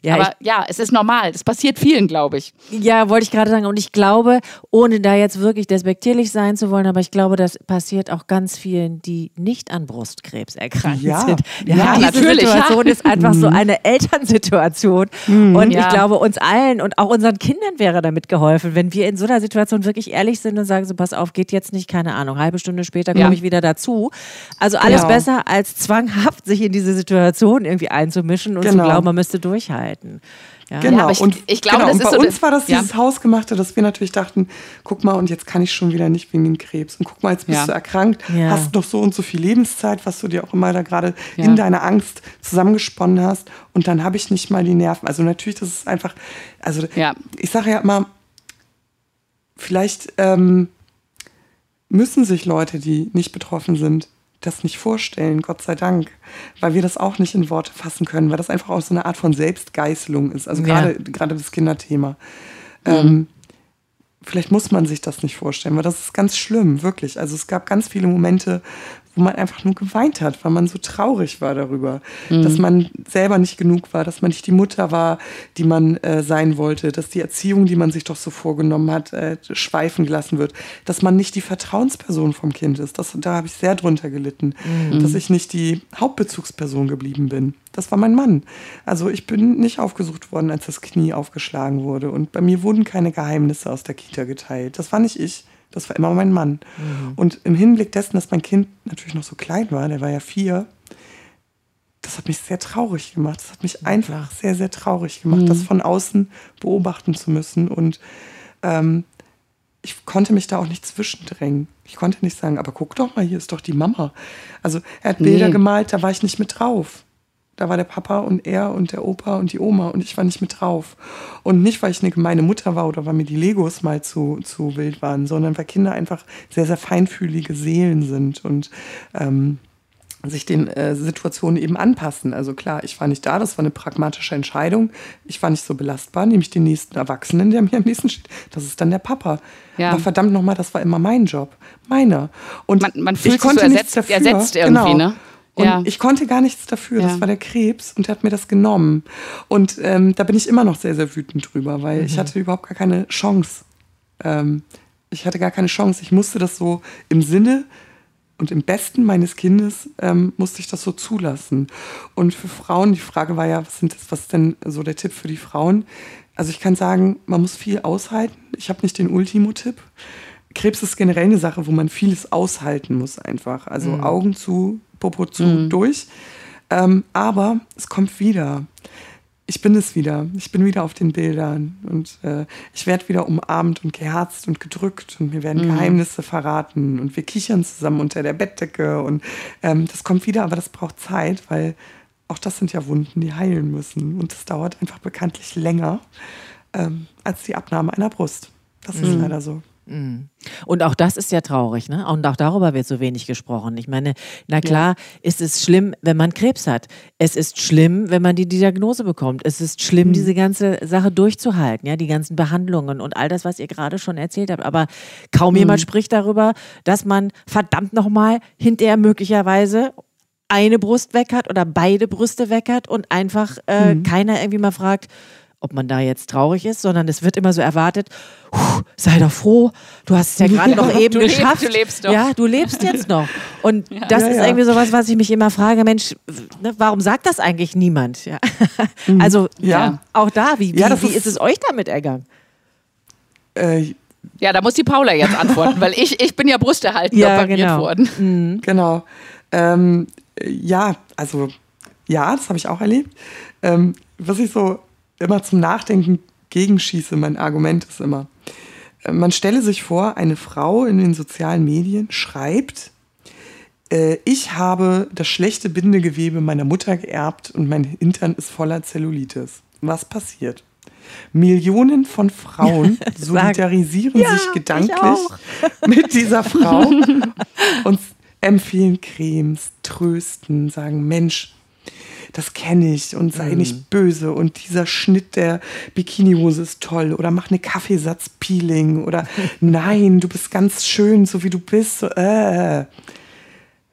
Ja, Aber ich, ja, es ist normal. Das passiert vielen, glaube ich. Ja, wollte ich gerade sagen. Und ich glaube, ohne da jetzt wirklich despektierlich sein zu wollen, aber ich glaube, das passiert auch ganz vielen, die nicht an Brustkrebs erkrankt ja. sind. Ja, ja diese natürlich. Situation ja. ist einfach so mhm. eine Elternsituation. Mhm. Und ich glaube, uns allen und auch unseren Kindern Kindern wäre damit geholfen, wenn wir in so einer Situation wirklich ehrlich sind und sagen, so pass auf, geht jetzt nicht, keine Ahnung, halbe Stunde später komme ja. ich wieder dazu. Also alles genau. besser als zwanghaft sich in diese Situation irgendwie einzumischen und genau. zu glauben, man müsste durchhalten. Ja. Genau, ich, und, ich glaube, genau. und bei so uns war das dieses ja. Hausgemachte, dass wir natürlich dachten, guck mal, und jetzt kann ich schon wieder nicht wegen dem Krebs. Und guck mal, jetzt bist ja. du erkrankt, hast noch so und so viel Lebenszeit, was du dir auch immer da gerade in deiner Angst zusammengesponnen hast. Und dann habe ich nicht mal die Nerven. Also natürlich, das ist einfach, also ich sage ja immer, vielleicht ähm, müssen sich Leute, die nicht betroffen sind, das nicht vorstellen, Gott sei Dank, weil wir das auch nicht in Worte fassen können, weil das einfach auch so eine Art von Selbstgeißelung ist. Also gerade ja. gerade das Kinderthema. Mhm. Ähm, vielleicht muss man sich das nicht vorstellen, weil das ist ganz schlimm, wirklich. Also es gab ganz viele Momente, wo man einfach nur geweint hat, weil man so traurig war darüber, mhm. dass man selber nicht genug war, dass man nicht die Mutter war, die man äh, sein wollte, dass die Erziehung, die man sich doch so vorgenommen hat, äh, schweifen gelassen wird, dass man nicht die Vertrauensperson vom Kind ist. Das, da habe ich sehr drunter gelitten, mhm. dass ich nicht die Hauptbezugsperson geblieben bin. Das war mein Mann. Also ich bin nicht aufgesucht worden, als das Knie aufgeschlagen wurde. Und bei mir wurden keine Geheimnisse aus der Kita geteilt. Das war nicht ich. Das war immer mein Mann. Mhm. Und im Hinblick dessen, dass mein Kind natürlich noch so klein war, der war ja vier, das hat mich sehr traurig gemacht. Das hat mich einfach sehr, sehr traurig gemacht, mhm. das von außen beobachten zu müssen. Und ähm, ich konnte mich da auch nicht zwischendrängen. Ich konnte nicht sagen, aber guck doch mal, hier ist doch die Mama. Also er hat Bilder nee. gemalt, da war ich nicht mit drauf. Da war der Papa und er und der Opa und die Oma und ich war nicht mit drauf. Und nicht, weil ich eine gemeine Mutter war oder weil mir die Legos mal zu, zu wild waren, sondern weil Kinder einfach sehr, sehr feinfühlige Seelen sind und ähm, sich den äh, Situationen eben anpassen. Also klar, ich war nicht da, das war eine pragmatische Entscheidung. Ich war nicht so belastbar, nämlich den nächsten Erwachsenen, der mir am nächsten steht. Das ist dann der Papa. Ja. Aber verdammt nochmal, das war immer mein Job, meiner. Und man, man fühlt ich konnte sich so ersetzt, ersetzt irgendwie, genau. ne? Und ja. ich konnte gar nichts dafür. Ja. Das war der Krebs und er hat mir das genommen. Und ähm, da bin ich immer noch sehr, sehr wütend drüber, weil mhm. ich hatte überhaupt gar keine Chance. Ähm, ich hatte gar keine Chance. Ich musste das so im Sinne und im Besten meines Kindes ähm, musste ich das so zulassen. Und für Frauen, die Frage war ja, was, sind das, was ist denn so der Tipp für die Frauen? Also ich kann sagen, man muss viel aushalten. Ich habe nicht den Ultimo-Tipp. Krebs ist generell eine Sache, wo man vieles aushalten muss einfach. Also mhm. Augen zu, Popo zu, mhm. durch. Ähm, aber es kommt wieder ich bin es wieder. Ich bin wieder auf den Bildern und äh, ich werde wieder umarmt und geherzt und gedrückt und mir werden mhm. Geheimnisse verraten und wir kichern zusammen unter der Bettdecke und ähm, das kommt wieder, aber das braucht Zeit, weil auch das sind ja Wunden, die heilen müssen und es dauert einfach bekanntlich länger ähm, als die Abnahme einer Brust. Das mhm. ist leider so. Mhm. Und auch das ist ja traurig, ne? Und auch darüber wird so wenig gesprochen. Ich meine, na klar, ja. ist es schlimm, wenn man Krebs hat. Es ist schlimm, wenn man die Diagnose bekommt. Es ist schlimm, mhm. diese ganze Sache durchzuhalten, ja, die ganzen Behandlungen und all das, was ihr gerade schon erzählt habt. Aber kaum mhm. jemand spricht darüber, dass man verdammt nochmal hinterher möglicherweise eine Brust weg hat oder beide Brüste weg hat und einfach äh, mhm. keiner irgendwie mal fragt, ob man da jetzt traurig ist, sondern es wird immer so erwartet, sei doch froh, du hast es ja gerade noch *laughs* eben du geschafft. Lebst, du lebst doch. Ja, du lebst jetzt noch. *laughs* Und ja. das ja, ist ja. irgendwie sowas, was ich mich immer frage, Mensch, ne, warum sagt das eigentlich niemand? Ja. Mhm. Also ja. auch da, wie, wie, wie ist es euch damit ergangen? Äh, ja, da muss die Paula jetzt antworten, weil ich, ich bin ja brusterhaltend ja, operiert genau. worden. Mhm. Genau. Ähm, ja, also ja, das habe ich auch erlebt. Ähm, was ich so immer zum Nachdenken gegenschieße, mein Argument ist immer, äh, man stelle sich vor, eine Frau in den sozialen Medien schreibt, äh, ich habe das schlechte Bindegewebe meiner Mutter geerbt und mein Hintern ist voller Zellulitis. Was passiert? Millionen von Frauen *laughs* solidarisieren ja, sich gedanklich *laughs* mit dieser Frau und empfehlen Cremes, trösten, sagen, Mensch, das kenne ich und sei mhm. nicht böse und dieser Schnitt der Bikinihose ist toll oder mach eine Kaffeesatzpeeling oder *laughs* nein, du bist ganz schön, so wie du bist. Äh.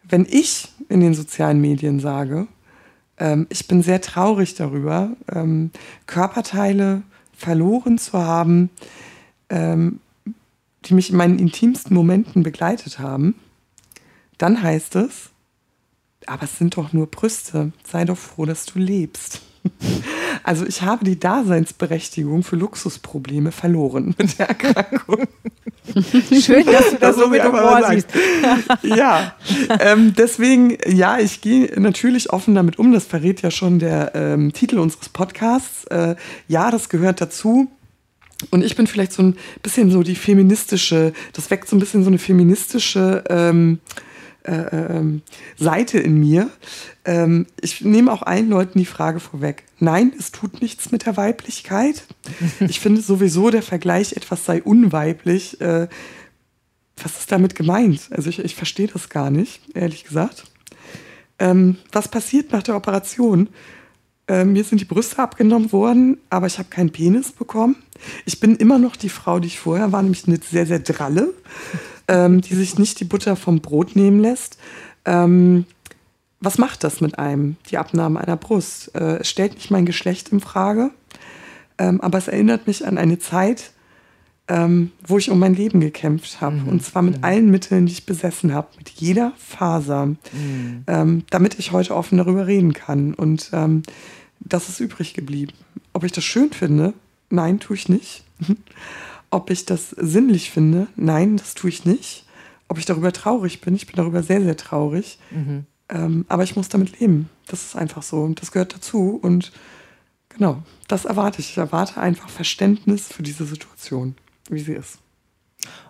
Wenn ich in den sozialen Medien sage, ähm, ich bin sehr traurig darüber, ähm, Körperteile verloren zu haben, ähm, die mich in meinen intimsten Momenten begleitet haben, dann heißt es, aber es sind doch nur Brüste. Sei doch froh, dass du lebst. *laughs* Also ich habe die Daseinsberechtigung für Luxusprobleme verloren mit der Erkrankung. *laughs* Schön, dass du *laughs* das so mit Humor siehst. ja, ähm, deswegen, ja, ich gehe natürlich offen damit um. Das verrät ja schon der ähm, Titel unseres Podcasts. Äh, ja, das gehört dazu. Und ich bin vielleicht so ein bisschen so die feministische, das weckt so ein bisschen so eine feministische ähm, äh, ähm, Seite in mir. Ähm, ich nehme auch allen Leuten die Frage vorweg. Nein, es tut nichts mit der Weiblichkeit. *laughs* Ich finde sowieso der Vergleich, etwas sei unweiblich. Äh, was ist damit gemeint? Also ich, ich verstehe das gar nicht, ehrlich gesagt. Ähm, was passiert nach der Operation? Äh, mir sind die Brüste abgenommen worden, aber ich habe keinen Penis bekommen. Ich bin immer noch die Frau, die ich vorher war, nämlich eine sehr, sehr dralle ähm, die sich nicht die Butter vom Brot nehmen lässt. Ähm, was macht das mit einem, die Abnahme einer Brust? Äh, es stellt nicht mein Geschlecht in Frage, ähm, aber es erinnert mich an eine Zeit, ähm, wo ich um mein Leben gekämpft habe. Mhm. Und zwar mit mhm. allen Mitteln, die ich besessen habe, mit jeder Faser, mhm. ähm, damit ich heute offen darüber reden kann. Und ähm, das ist übrig geblieben. Ob ich das schön finde? Nein, tue ich nicht. *laughs* Ob ich das sinnlich finde? Nein, das tue ich nicht. Ob ich darüber traurig bin? Ich bin darüber sehr, sehr traurig. Mhm. Ähm, aber ich muss damit leben. Das ist einfach so. Und das gehört dazu. Und genau, das erwarte ich. Ich erwarte einfach Verständnis für diese Situation, wie sie ist.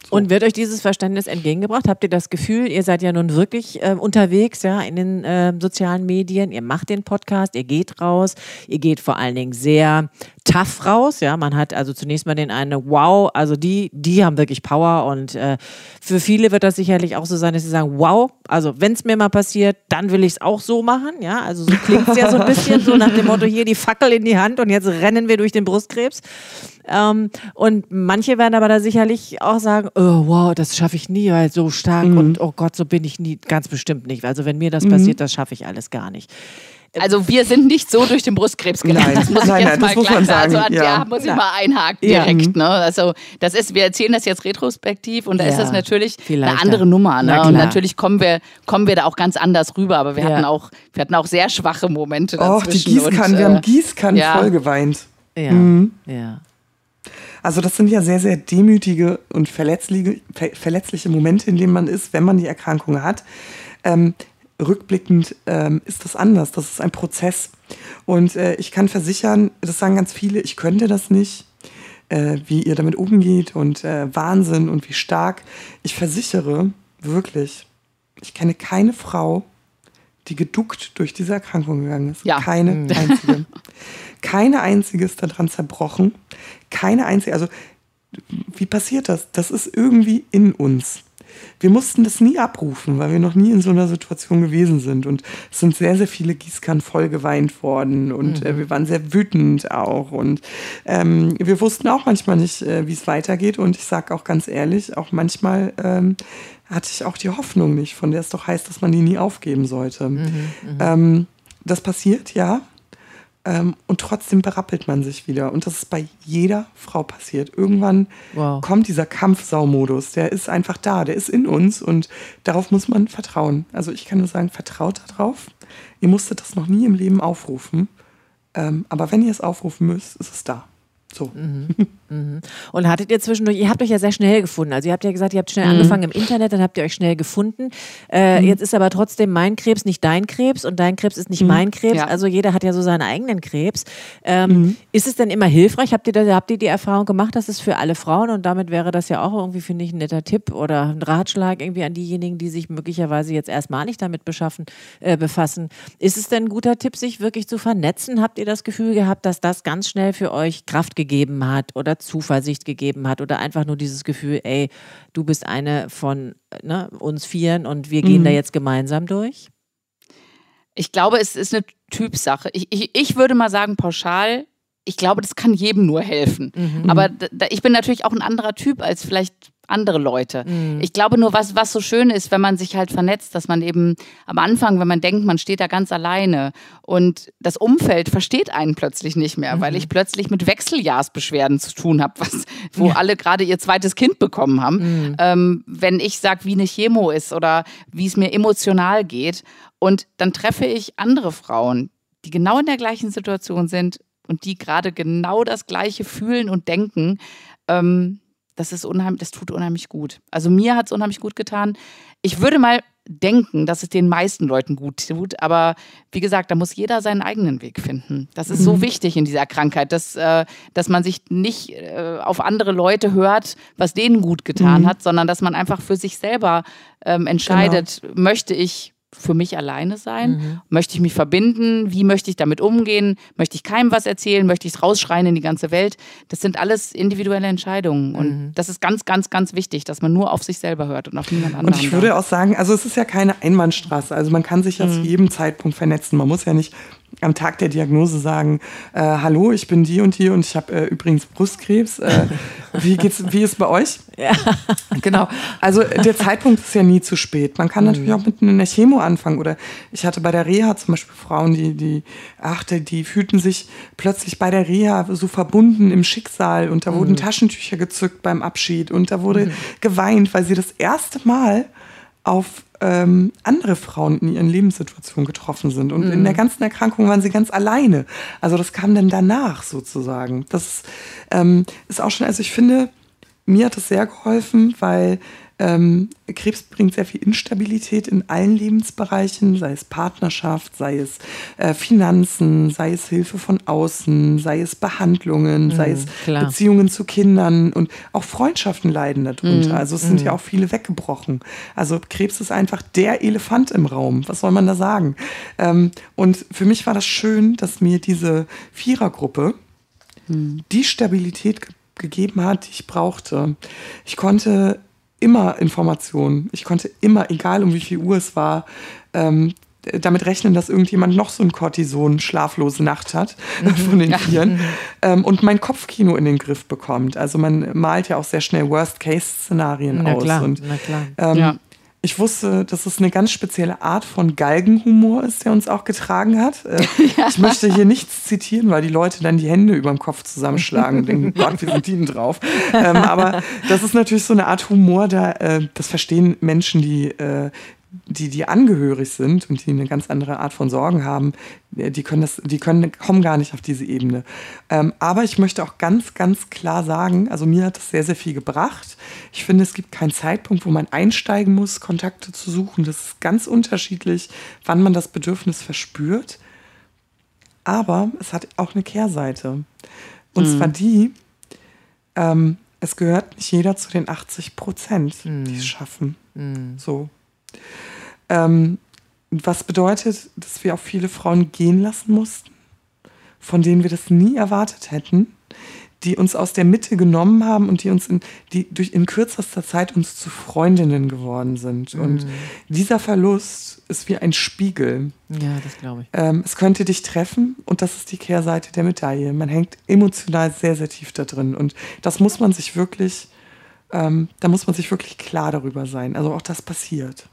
So. Und wird euch dieses Verständnis entgegengebracht? Habt ihr das Gefühl, ihr seid ja nun wirklich äh, unterwegs, ja, in den äh, sozialen Medien, ihr macht den Podcast, ihr geht raus, ihr geht vor allen Dingen sehr tough raus, ja, man hat also zunächst mal den einen, wow, also die, die haben wirklich Power und äh, für viele wird das sicherlich auch so sein, dass sie sagen, wow, also wenn es mir mal passiert, dann will ich es auch so machen, ja, also so klingt es ja so ein bisschen so nach dem Motto, hier die Fackel in die Hand und jetzt rennen wir durch den Brustkrebs. Ähm, und manche werden aber da sicherlich auch sagen, oh, wow, das schaffe ich nie, weil so stark mhm. und oh Gott, so bin ich nie, ganz bestimmt nicht. Also wenn mir das mhm. passiert, das schaffe ich alles gar nicht. Also wir sind nicht so durch den Brustkrebs gelangt. Nein, das muss nein, ich jetzt nein, mal klar sagen. Also ja. ja. muss ich mal einhaken direkt. Ne? Also das ist, wir erzählen das jetzt retrospektiv und da ja, ist das natürlich eine andere Nummer. Ne? Und natürlich kommen wir, kommen wir da auch ganz anders rüber. Aber wir ja. hatten auch, wir hatten auch sehr schwache Momente dazwischen. Och, die Gießkannen, und, wir haben äh, Gießkannen voll geweint. Ja, mhm. ja. Also das sind ja sehr, sehr demütige und verletzliche, verletzliche Momente, in denen man ist, wenn man die Erkrankung hat. Ähm, rückblickend ähm, ist das anders. Das ist ein Prozess. Und äh, ich kann versichern, das sagen ganz viele, ich könnte das nicht, äh, wie ihr damit umgeht und äh, Wahnsinn und wie stark. Ich versichere wirklich, ich kenne keine Frau, die geduckt durch diese Erkrankung gegangen ist. Ja. Keine mhm. einzige. *laughs* keine einzige ist daran zerbrochen. Keine einzige. Also, wie passiert das? Das ist irgendwie in uns wir mussten das nie abrufen, weil wir noch nie in so einer Situation gewesen sind. Und es sind sehr, sehr viele Gießkannen voll geweint worden und mhm. äh, wir waren sehr wütend auch. Und ähm, wir wussten auch manchmal nicht, äh, wie es weitergeht. Und ich sage auch ganz ehrlich, auch manchmal ähm, hatte ich auch die Hoffnung nicht, von der es doch heißt, dass man die nie aufgeben sollte. Mhm, mhm. ähm, das passiert, ja. Ähm, und trotzdem berappelt man sich wieder. Und das ist bei jeder Frau passiert. Irgendwann wow. kommt dieser Kampfsaumodus. Der ist einfach da, der ist in uns und darauf muss man vertrauen. Also ich kann nur sagen, vertraut darauf. Ihr musstet das noch nie im Leben aufrufen. Ähm, aber wenn ihr es aufrufen müsst, ist es da. So. Mhm. Mhm. Und hattet ihr zwischendurch, ihr habt euch ja sehr schnell gefunden. Also ihr habt ja gesagt, ihr habt schnell mhm. angefangen im Internet, dann habt ihr euch schnell gefunden. Äh, mhm. Jetzt ist aber trotzdem mein Krebs nicht dein Krebs und dein Krebs ist nicht mhm. mein Krebs. Ja. Also jeder hat ja so seinen eigenen Krebs. Ähm, mhm. ist es denn immer hilfreich? Habt ihr, habt ihr die Erfahrung gemacht, dass es für alle Frauen und damit wäre das ja auch irgendwie, finde ich, ein netter Tipp oder ein Ratschlag irgendwie an diejenigen, die sich möglicherweise jetzt erstmalig damit beschaffen, äh, befassen. Ist es denn ein guter Tipp, sich wirklich zu vernetzen? Habt ihr das Gefühl gehabt, dass das ganz schnell für euch Kraft gegeben hat oder Zuversicht gegeben hat oder einfach nur dieses Gefühl, ey, du bist eine von ne, uns Vieren und wir gehen mhm. da jetzt gemeinsam durch? Ich glaube, es ist eine Typsache. Ich, ich, ich würde mal sagen, pauschal, ich glaube, das kann jedem nur helfen. Mhm. Aber da, ich bin natürlich auch ein anderer Typ als vielleicht andere Leute. Mhm. Ich glaube nur, was, was so schön ist, wenn man sich halt vernetzt, dass man eben am Anfang, wenn man denkt, man steht da ganz alleine und das Umfeld versteht einen plötzlich nicht mehr, mhm. weil ich plötzlich mit Wechseljahrsbeschwerden zu tun habe, wo ja. alle gerade ihr zweites Kind bekommen haben. Mhm. Ähm, wenn ich sage, wie eine Chemo ist oder wie es mir emotional geht. Und dann treffe ich andere Frauen, die genau in der gleichen Situation sind und die gerade genau das Gleiche fühlen und denken. Ähm, das ist unheimlich, das tut unheimlich gut. Also mir hat es unheimlich gut getan. Ich würde mal denken, dass es den meisten Leuten gut tut, aber wie gesagt, da muss jeder seinen eigenen Weg finden. Das ist mhm. so wichtig in dieser Krankheit, dass, äh, dass man sich nicht äh, auf andere Leute hört, was denen gut getan mhm. hat, sondern dass man einfach für sich selber ähm, entscheidet, genau. möchte ich für mich alleine sein? Mhm. Möchte ich mich verbinden? Wie möchte ich damit umgehen? Möchte ich keinem was erzählen? Möchte ich es rausschreien in die ganze Welt? Das sind alles individuelle Entscheidungen. Und mhm. das ist ganz, ganz, ganz wichtig, dass man nur auf sich selber hört und auf niemand anderen. Und ich würde auch sagen, also es ist ja keine Einbahnstraße. Also man kann sich ja mhm. zu jedem Zeitpunkt vernetzen. Man muss ja nicht am Tag der Diagnose sagen, äh, hallo, ich bin die und die und ich habe äh, übrigens Brustkrebs. Äh, *laughs* wie geht's, wie ist bei euch? Ja. *laughs* Genau. Also der Zeitpunkt ist ja nie zu spät. Man kann mhm. natürlich auch mit einer Chemo anfangen. Oder ich hatte bei der Reha zum Beispiel Frauen, die, die, ach, die fühlten sich plötzlich bei der Reha so verbunden im Schicksal und da mhm. wurden Taschentücher gezückt beim Abschied und da wurde mhm. geweint, weil sie das erste Mal auf ähm, andere Frauen in ihren Lebenssituationen getroffen sind. Und mhm. in der ganzen Erkrankung waren sie ganz alleine. Also das kam dann danach sozusagen. Das ähm, ist auch schon, also ich finde, mir hat das sehr geholfen, weil ähm, Krebs bringt sehr viel Instabilität in allen Lebensbereichen, sei es Partnerschaft, sei es äh, Finanzen, sei es Hilfe von außen, sei es Behandlungen, mhm, sei es klar. Beziehungen zu Kindern und auch Freundschaften leiden darunter. Mhm, also es sind mhm. ja auch viele weggebrochen. Also Krebs ist einfach der Elefant im Raum. Was soll man da sagen? Ähm, und für mich war das schön, dass mir diese Vierergruppe mhm. die Stabilität gegeben hat, die ich brauchte. Ich konnte immer Informationen. Ich konnte immer, egal um wie viel Uhr es war, ähm, damit rechnen, dass irgendjemand noch so ein Cortison schlaflose Nacht hat mhm. *laughs* von den Vieren ähm, und mein Kopfkino in den Griff bekommt. Also man malt ja auch sehr schnell Worst-Case-Szenarien aus. Klar, und, na klar. Ähm, ja. Ich wusste, dass es eine ganz spezielle Art von Galgenhumor ist, der uns auch getragen hat. Äh, *laughs* ja. Ich möchte hier nichts zitieren, weil die Leute dann die Hände über dem Kopf zusammenschlagen und denken, *laughs* Gott, wir sind ihnen drauf. Ähm, aber das ist natürlich so eine Art Humor, da, äh, das verstehen Menschen, die äh, die, die angehörig sind und die eine ganz andere Art von Sorgen haben, äh, die können das, die können, kommen gar nicht auf diese Ebene. Ähm, aber ich möchte auch ganz, ganz klar sagen, also mir hat das sehr, sehr viel gebracht. Ich finde, es gibt keinen Zeitpunkt, wo man einsteigen muss, Kontakte zu suchen. Das ist ganz unterschiedlich, wann man das Bedürfnis verspürt. Aber es hat auch eine Kehrseite. Und mhm. zwar die, ähm, es gehört nicht jeder zu den 80 Prozent, mhm. die es schaffen. Mhm. So. Ähm, was bedeutet, dass wir auch viele Frauen gehen lassen mussten, von denen wir das nie erwartet hätten, die uns aus der Mitte genommen haben und die uns in, die durch in kürzester Zeit uns zu Freundinnen geworden sind. Mhm. Und dieser Verlust ist wie ein Spiegel. Ja, das glaube ich. Ähm, es könnte dich treffen und das ist die Kehrseite der Medaille. Man hängt emotional sehr, sehr tief da drin. Und das muss man sich wirklich, ähm, da muss man sich wirklich klar darüber sein. Also auch das passiert.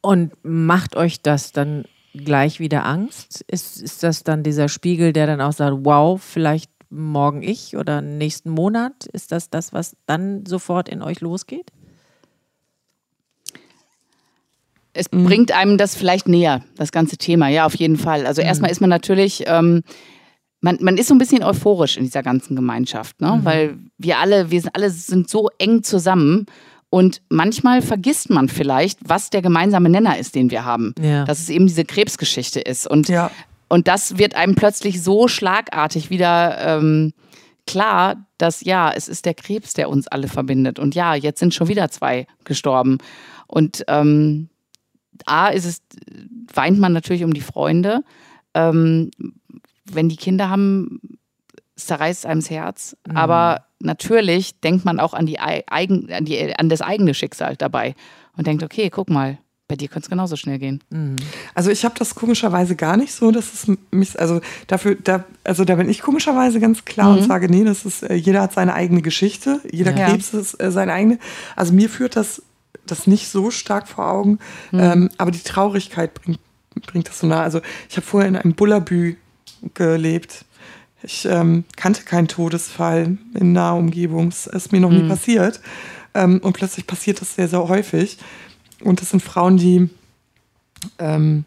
Und macht euch das dann gleich wieder Angst? Ist, ist das dann dieser Spiegel, der dann auch sagt, wow, vielleicht morgen ich oder nächsten Monat? Ist das das, was dann sofort in euch losgeht? Es mhm. bringt einem das vielleicht näher, das ganze Thema, ja, auf jeden Fall. Also mhm. erstmal ist man natürlich, ähm, man, man ist so ein bisschen euphorisch in dieser ganzen Gemeinschaft, ne? Mhm. weil wir alle, wir sind alle sind so eng zusammen und manchmal vergisst man vielleicht, was der gemeinsame Nenner ist, den wir haben. Ja. Dass es eben diese Krebsgeschichte ist. Und, ja. und das wird einem plötzlich so schlagartig wieder ähm, klar, dass ja, es ist der Krebs, der uns alle verbindet. Und ja, jetzt sind schon wieder zwei gestorben. Und ähm, A ist es, weint man natürlich um die Freunde. Ähm, wenn die Kinder haben, zerreißt einem das Herz. Mhm. Aber natürlich denkt man auch an, die eigen, an, die, an das eigene Schicksal dabei und denkt, okay, guck mal, bei dir könnte es genauso schnell gehen. Mhm. Also ich habe das komischerweise gar nicht so, dass es mich, also dafür, da, also da bin ich komischerweise ganz klar mhm. und sage, nee, das ist, äh, jeder hat seine eigene Geschichte, jeder ja. Krebs ist äh, seine eigene. Also mir führt das, das nicht so stark vor Augen, mhm. ähm, aber die Traurigkeit bringt, bringt das so nah. Also ich habe vorher in einem Bullabü gelebt ich ähm, kannte keinen Todesfall in naher Umgebung. Es ist mir noch nie mhm. passiert. Ähm, und plötzlich passiert das sehr, sehr häufig. Und das sind Frauen, die, ähm,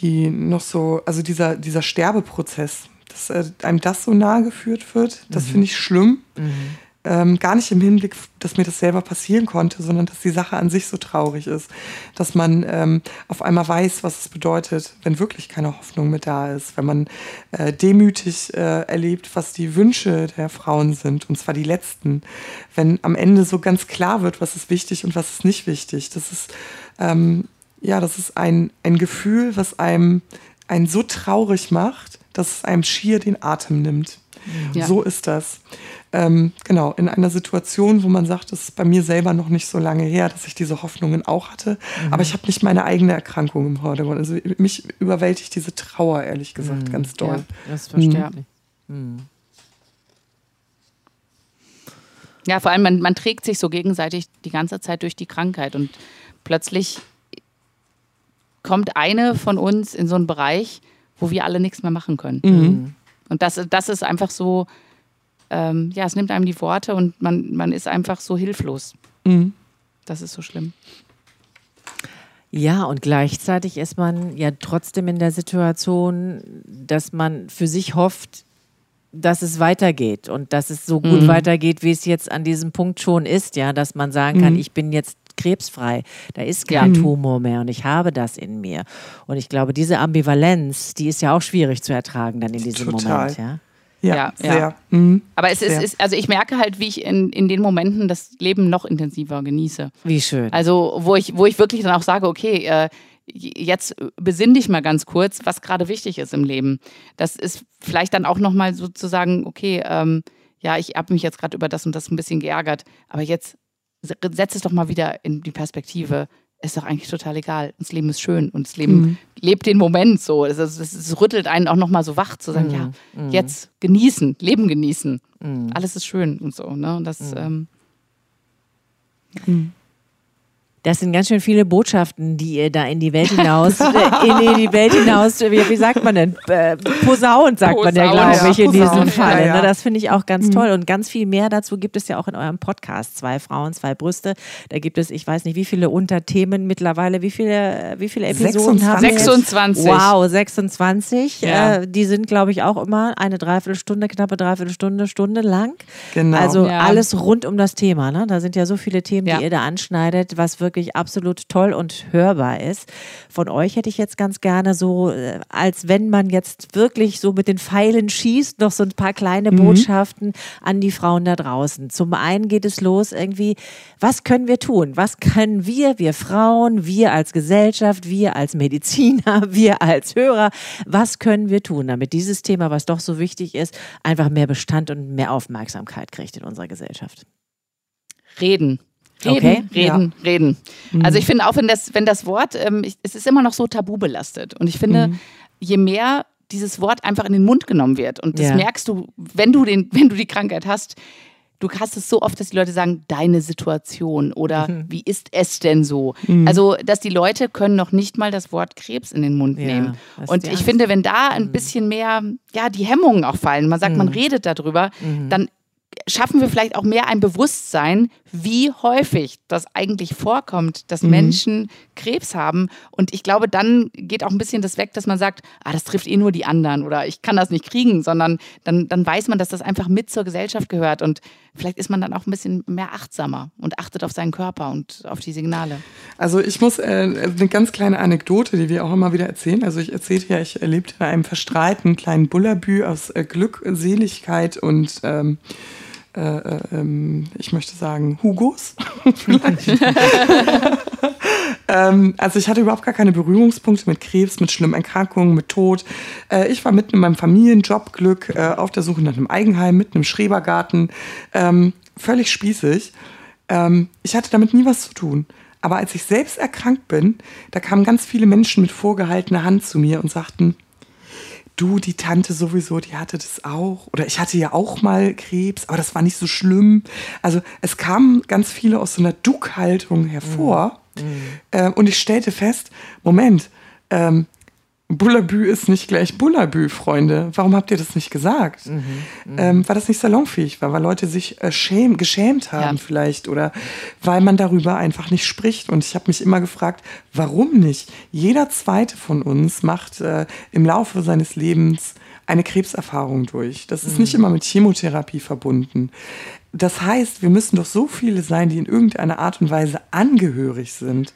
die noch so, also dieser, dieser Sterbeprozess, dass äh, einem das so nahe geführt wird, das mhm. finde ich schlimm. Mhm ähm, gar nicht im Hinblick, dass mir das selber passieren konnte, sondern dass die Sache an sich so traurig ist, dass man ähm, auf einmal weiß, was es bedeutet, wenn wirklich keine Hoffnung mehr da ist, wenn man äh, demütig äh, erlebt, was die Wünsche der Frauen sind, und zwar die letzten, wenn am Ende so ganz klar wird, was ist wichtig und was ist nicht wichtig. Das ist ähm, ja, das ist ein, ein Gefühl, was einem einen so traurig macht, dass es einem schier den Atem nimmt. Ja. So ist das ähm, genau, in einer Situation, wo man sagt, es ist bei mir selber noch nicht so lange her, dass ich diese Hoffnungen auch hatte. Mhm. Aber ich habe nicht meine eigene Erkrankung im Vordergrund. Also mich überwältigt diese Trauer, ehrlich gesagt, mhm. ganz doll. Ja, das verstehe ich. Mhm. Ja, vor allem, man, man trägt sich so gegenseitig die ganze Zeit durch die Krankheit und plötzlich kommt eine von uns in so einen Bereich, wo wir alle nichts mehr machen können. Mhm. Und das, das ist einfach so, ähm, ja, es nimmt einem die Worte und man, man ist einfach so hilflos. Mhm. Das ist so schlimm. Ja, und gleichzeitig ist man ja trotzdem in der Situation, dass man für sich hofft, dass es weitergeht und dass es so gut mhm. weitergeht, wie es jetzt an diesem Punkt schon ist, ja, dass man sagen kann, mhm. ich bin jetzt krebsfrei, da ist kein ja. Tumor mehr und ich habe das in mir. Und ich glaube, diese Ambivalenz, die ist ja auch schwierig zu ertragen dann in diesem Total. Moment, ja. Ja, ja sehr. Ja. Mhm. Aber es ist, ist, also ich merke halt, wie ich in, in den Momenten das Leben noch intensiver genieße. Wie schön. Also, wo ich, wo ich wirklich dann auch sage, okay, äh, jetzt besinn dich mal ganz kurz, was gerade wichtig ist im Leben. Das ist vielleicht dann auch nochmal sozusagen, okay, ähm, ja, ich habe mich jetzt gerade über das und das ein bisschen geärgert, aber jetzt setz es doch mal wieder in die Perspektive. ist doch eigentlich total egal. Das Leben ist schön und das Leben mhm. lebt den Moment so. Es, es, es rüttelt einen auch nochmal so wach zu sagen, mhm. ja, mhm. jetzt genießen, Leben genießen. Mhm. Alles ist schön und so. Ne? Und das, mhm. ähm, das sind ganz schön viele Botschaften, die ihr da in die Welt hinaus, *laughs* äh, in, die Welt hinaus, wie, wie sagt man denn? Äh, Posaunt sagt Posaun, man ja, glaube ich, in diesem Fall. Ja, ja. Ne? Das finde ich auch ganz mhm. toll. Und ganz viel mehr dazu gibt es ja auch in eurem Podcast. Zwei Frauen, zwei Brüste. Da gibt es, ich weiß nicht, wie viele Unterthemen mittlerweile. Wie viele, wie viele Episoden 26. haben wir? 26. Wow, 26. Ja. Äh, die sind, glaube ich, auch immer eine Dreiviertelstunde, knappe Dreiviertelstunde, Stunde lang. Genau. Also alles rund um das Thema. Ne? Da sind ja so viele Themen, die ihr da anschneidet, was wirklich wirklich absolut toll und hörbar ist. Von euch hätte ich jetzt ganz gerne so, äh, als wenn man jetzt wirklich so mit den Pfeilen schießt, noch so ein paar kleine mhm. Botschaften an die Frauen da draußen. Zum einen geht es los irgendwie, was können wir tun? Was können wir, wir Frauen, wir als Gesellschaft, wir als Mediziner, *laughs* wir als Hörer, was können wir tun, damit dieses Thema, was doch so wichtig ist, einfach mehr Bestand und mehr Aufmerksamkeit kriegt in unserer Gesellschaft? Reden. Reden, okay. reden, ja. reden. Mhm. Also ich finde auch, wenn das, wenn das Wort, ähm, ich, es ist immer noch so tabu belastet. Und ich finde, mhm. je mehr dieses Wort einfach in den Mund genommen wird, und das ja. merkst du, wenn du, den, wenn du die Krankheit hast, du hast es so oft, dass die Leute sagen, deine Situation oder mhm. wie ist es denn so? Mhm. Also, dass die Leute können noch nicht mal das Wort Krebs in den Mund ja, nehmen. Und ich finde, wenn da ein mhm. bisschen mehr, ja, die Hemmungen auch fallen, man sagt, man mhm. redet darüber, dann schaffen wir vielleicht auch mehr ein Bewusstsein, wie häufig das eigentlich vorkommt, dass mhm. Menschen Krebs haben. Und ich glaube, dann geht auch ein bisschen das weg, dass man sagt, ah, das trifft eh nur die anderen oder ich kann das nicht kriegen, sondern dann, dann weiß man, dass das einfach mit zur Gesellschaft gehört. Und vielleicht ist man dann auch ein bisschen mehr achtsamer und achtet auf seinen Körper und auf die Signale. Also ich muss äh, eine ganz kleine Anekdote, die wir auch immer wieder erzählen. Also ich erzählte ja, ich erlebte in einem verstrahlten kleinen Bullabü aus äh, Glückseligkeit und ähm, äh, äh, ähm, ich möchte sagen, Hugos. *laughs* *laughs* ähm, also ich hatte überhaupt gar keine Berührungspunkte mit Krebs, mit schlimmen Erkrankungen, mit Tod. Äh, ich war mitten in meinem Familienjobglück äh, auf der Suche nach einem Eigenheim, mitten im Schrebergarten, ähm, völlig spießig. Ähm, ich hatte damit nie was zu tun. Aber als ich selbst erkrankt bin, da kamen ganz viele Menschen mit vorgehaltener Hand zu mir und sagten, du, die Tante sowieso, die hatte das auch. Oder ich hatte ja auch mal Krebs, aber das war nicht so schlimm. Also es kamen ganz viele aus so einer Duckhaltung hervor. Mhm. Äh, und ich stellte fest, Moment, ähm, Bullabü ist nicht gleich Bullabü, Freunde. Warum habt ihr das nicht gesagt? Mhm, mhm, ähm, weil das nicht salonfähig war, weil Leute sich äh, schäm, geschämt haben ja. vielleicht oder weil man darüber einfach nicht spricht. Und ich habe mich immer gefragt, warum nicht? Jeder zweite von uns macht äh, im Laufe seines Lebens eine Krebserfahrung durch. Das ist mhm. nicht immer mit Chemotherapie verbunden. Das heißt, wir müssen doch so viele sein, die in irgendeiner Art und Weise angehörig sind.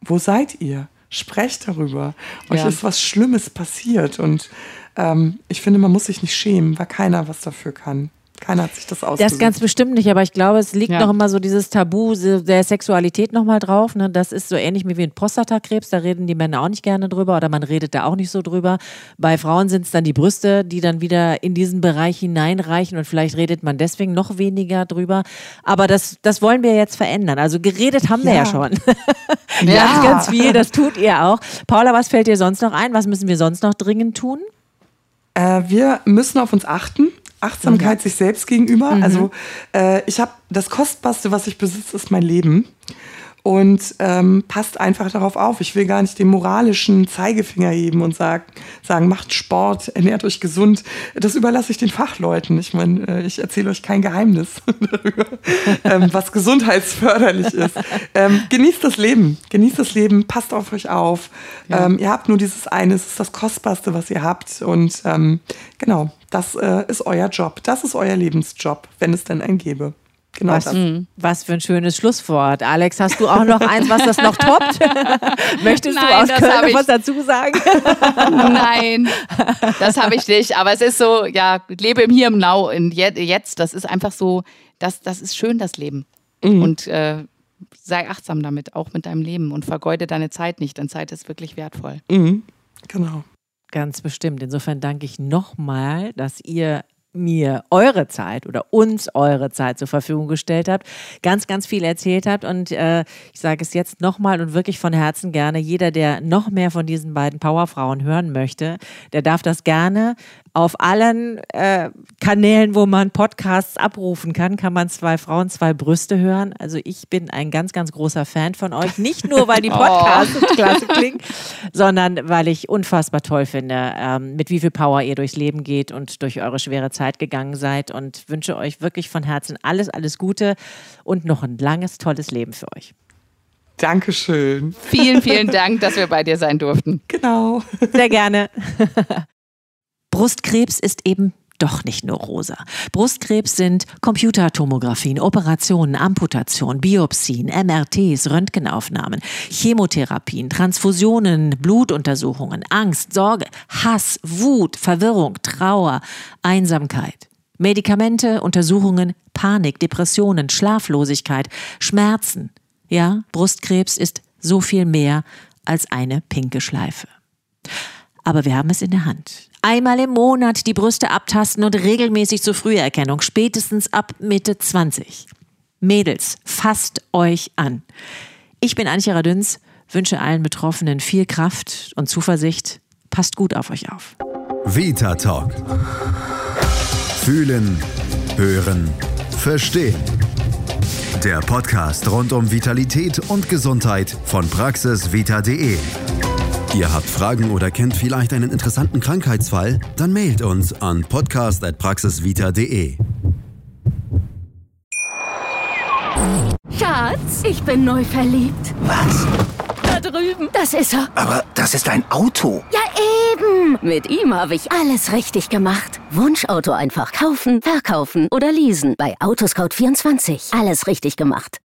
Wo seid ihr? Sprecht darüber. Euch ja. ist was Schlimmes passiert und ähm, ich finde, man muss sich nicht schämen, weil keiner was dafür kann. Keiner hat sich das ausgesucht. Das ganz bestimmt nicht, aber ich glaube, es liegt ja. noch immer so dieses Tabu der Sexualität nochmal drauf. Ne? Das ist so ähnlich wie ein Prostatakrebs, da reden die Männer auch nicht gerne drüber oder man redet da auch nicht so drüber. Bei Frauen sind es dann die Brüste, die dann wieder in diesen Bereich hineinreichen und vielleicht redet man deswegen noch weniger drüber. Aber das, das wollen wir jetzt verändern. Also geredet haben ja. wir ja schon. *laughs* ja. ganz, ganz viel, das tut ihr auch. Paula, was fällt dir sonst noch ein? Was müssen wir sonst noch dringend tun? Äh, wir müssen auf uns achten. Achtsamkeit mhm. sich selbst gegenüber. Mhm. Also äh, ich habe das Kostbarste, was ich besitze, ist mein Leben und ähm, passt einfach darauf auf. Ich will gar nicht den moralischen Zeigefinger heben und sag, sagen, macht Sport, ernährt euch gesund. Das überlasse ich den Fachleuten. Ich meine, äh, ich erzähle euch kein Geheimnis *laughs* darüber, ähm, was gesundheitsförderlich ist. Ähm, genießt das Leben, genießt das Leben, passt auf euch auf. Ja. Ähm, ihr habt nur dieses eine, es ist das Kostbarste, was ihr habt. Und ähm, genau, das äh, ist euer Job. Das ist euer Lebensjob, wenn es denn einen gäbe. Genau was, was, für ein schönes Schlusswort. Alex, hast du auch noch eins, was das noch toppt? *laughs* Möchtest Nein, du aus Köln noch was dazu sagen? *laughs* Nein, das habe ich nicht. Aber es ist so, ja, lebe im Hier im Now, in jetzt. Das ist einfach so, das, das ist schön, das Leben. Mhm. Und äh, sei achtsam damit, auch mit deinem Leben und vergeude deine Zeit nicht, denn Zeit ist wirklich wertvoll. Mhm. Genau. Ganz bestimmt. Insofern danke ich nochmal, dass ihr mir eure Zeit oder uns eure Zeit zur Verfügung gestellt habt, ganz, ganz viel erzählt habt und äh, ich sage es jetzt nochmal und wirklich von Herzen gerne, jeder, der noch mehr von diesen beiden Powerfrauen hören möchte, der darf das gerne auf allen äh, Kanälen, wo man Podcasts abrufen kann, kann man zwei Frauen, zwei Brüste hören. Also ich bin ein ganz, ganz großer Fan von euch. Nicht nur, weil die. *laughs* Podcasts oh. klasse klingen, sondern weil ich unfassbar toll finde, ähm, mit wie viel Power ihr durchs Leben geht und durch eure schwere Zeit gegangen seid. Und wünsche euch wirklich von Herzen alles, alles Gute und noch ein langes, tolles Leben für euch. Dankeschön. Vielen, vielen Dank, dass wir bei dir sein durften. Genau. Sehr gerne. *laughs* Brustkrebs ist eben doch nicht nur rosa. Brustkrebs sind Computertomographien, Operationen, Amputationen, Biopsien, MRTs, Röntgenaufnahmen, Chemotherapien, Transfusionen, Blutuntersuchungen, Angst, Sorge, Hass, Wut, Verwirrung, Trauer, Einsamkeit. Medikamente, Untersuchungen, Panik, Depressionen, Schlaflosigkeit, Schmerzen. Ja, Brustkrebs ist so viel mehr als eine pinke Schleife. Aber wir haben es in der Hand. Einmal im Monat die Brüste abtasten und regelmäßig zur Früherkennung, spätestens ab Mitte 20. Mädels, fasst euch an. Ich bin Antje Radüns, wünsche allen Betroffenen viel Kraft und Zuversicht. Passt gut auf euch auf. Vita Talk. Fühlen, hören, verstehen. Der Podcast rund um Vitalität und Gesundheit von praxisvita.de. Ihr habt Fragen oder kennt vielleicht einen interessanten Krankheitsfall? Dann mailt uns an podcast.praxisvita.de. Schatz, ich bin neu verliebt. Was? Da drüben. Das ist er. Aber das ist ein Auto. Ja, eben. Mit ihm habe ich alles richtig gemacht. Wunschauto einfach kaufen, verkaufen oder leasen. Bei Autoscout24. Alles richtig gemacht.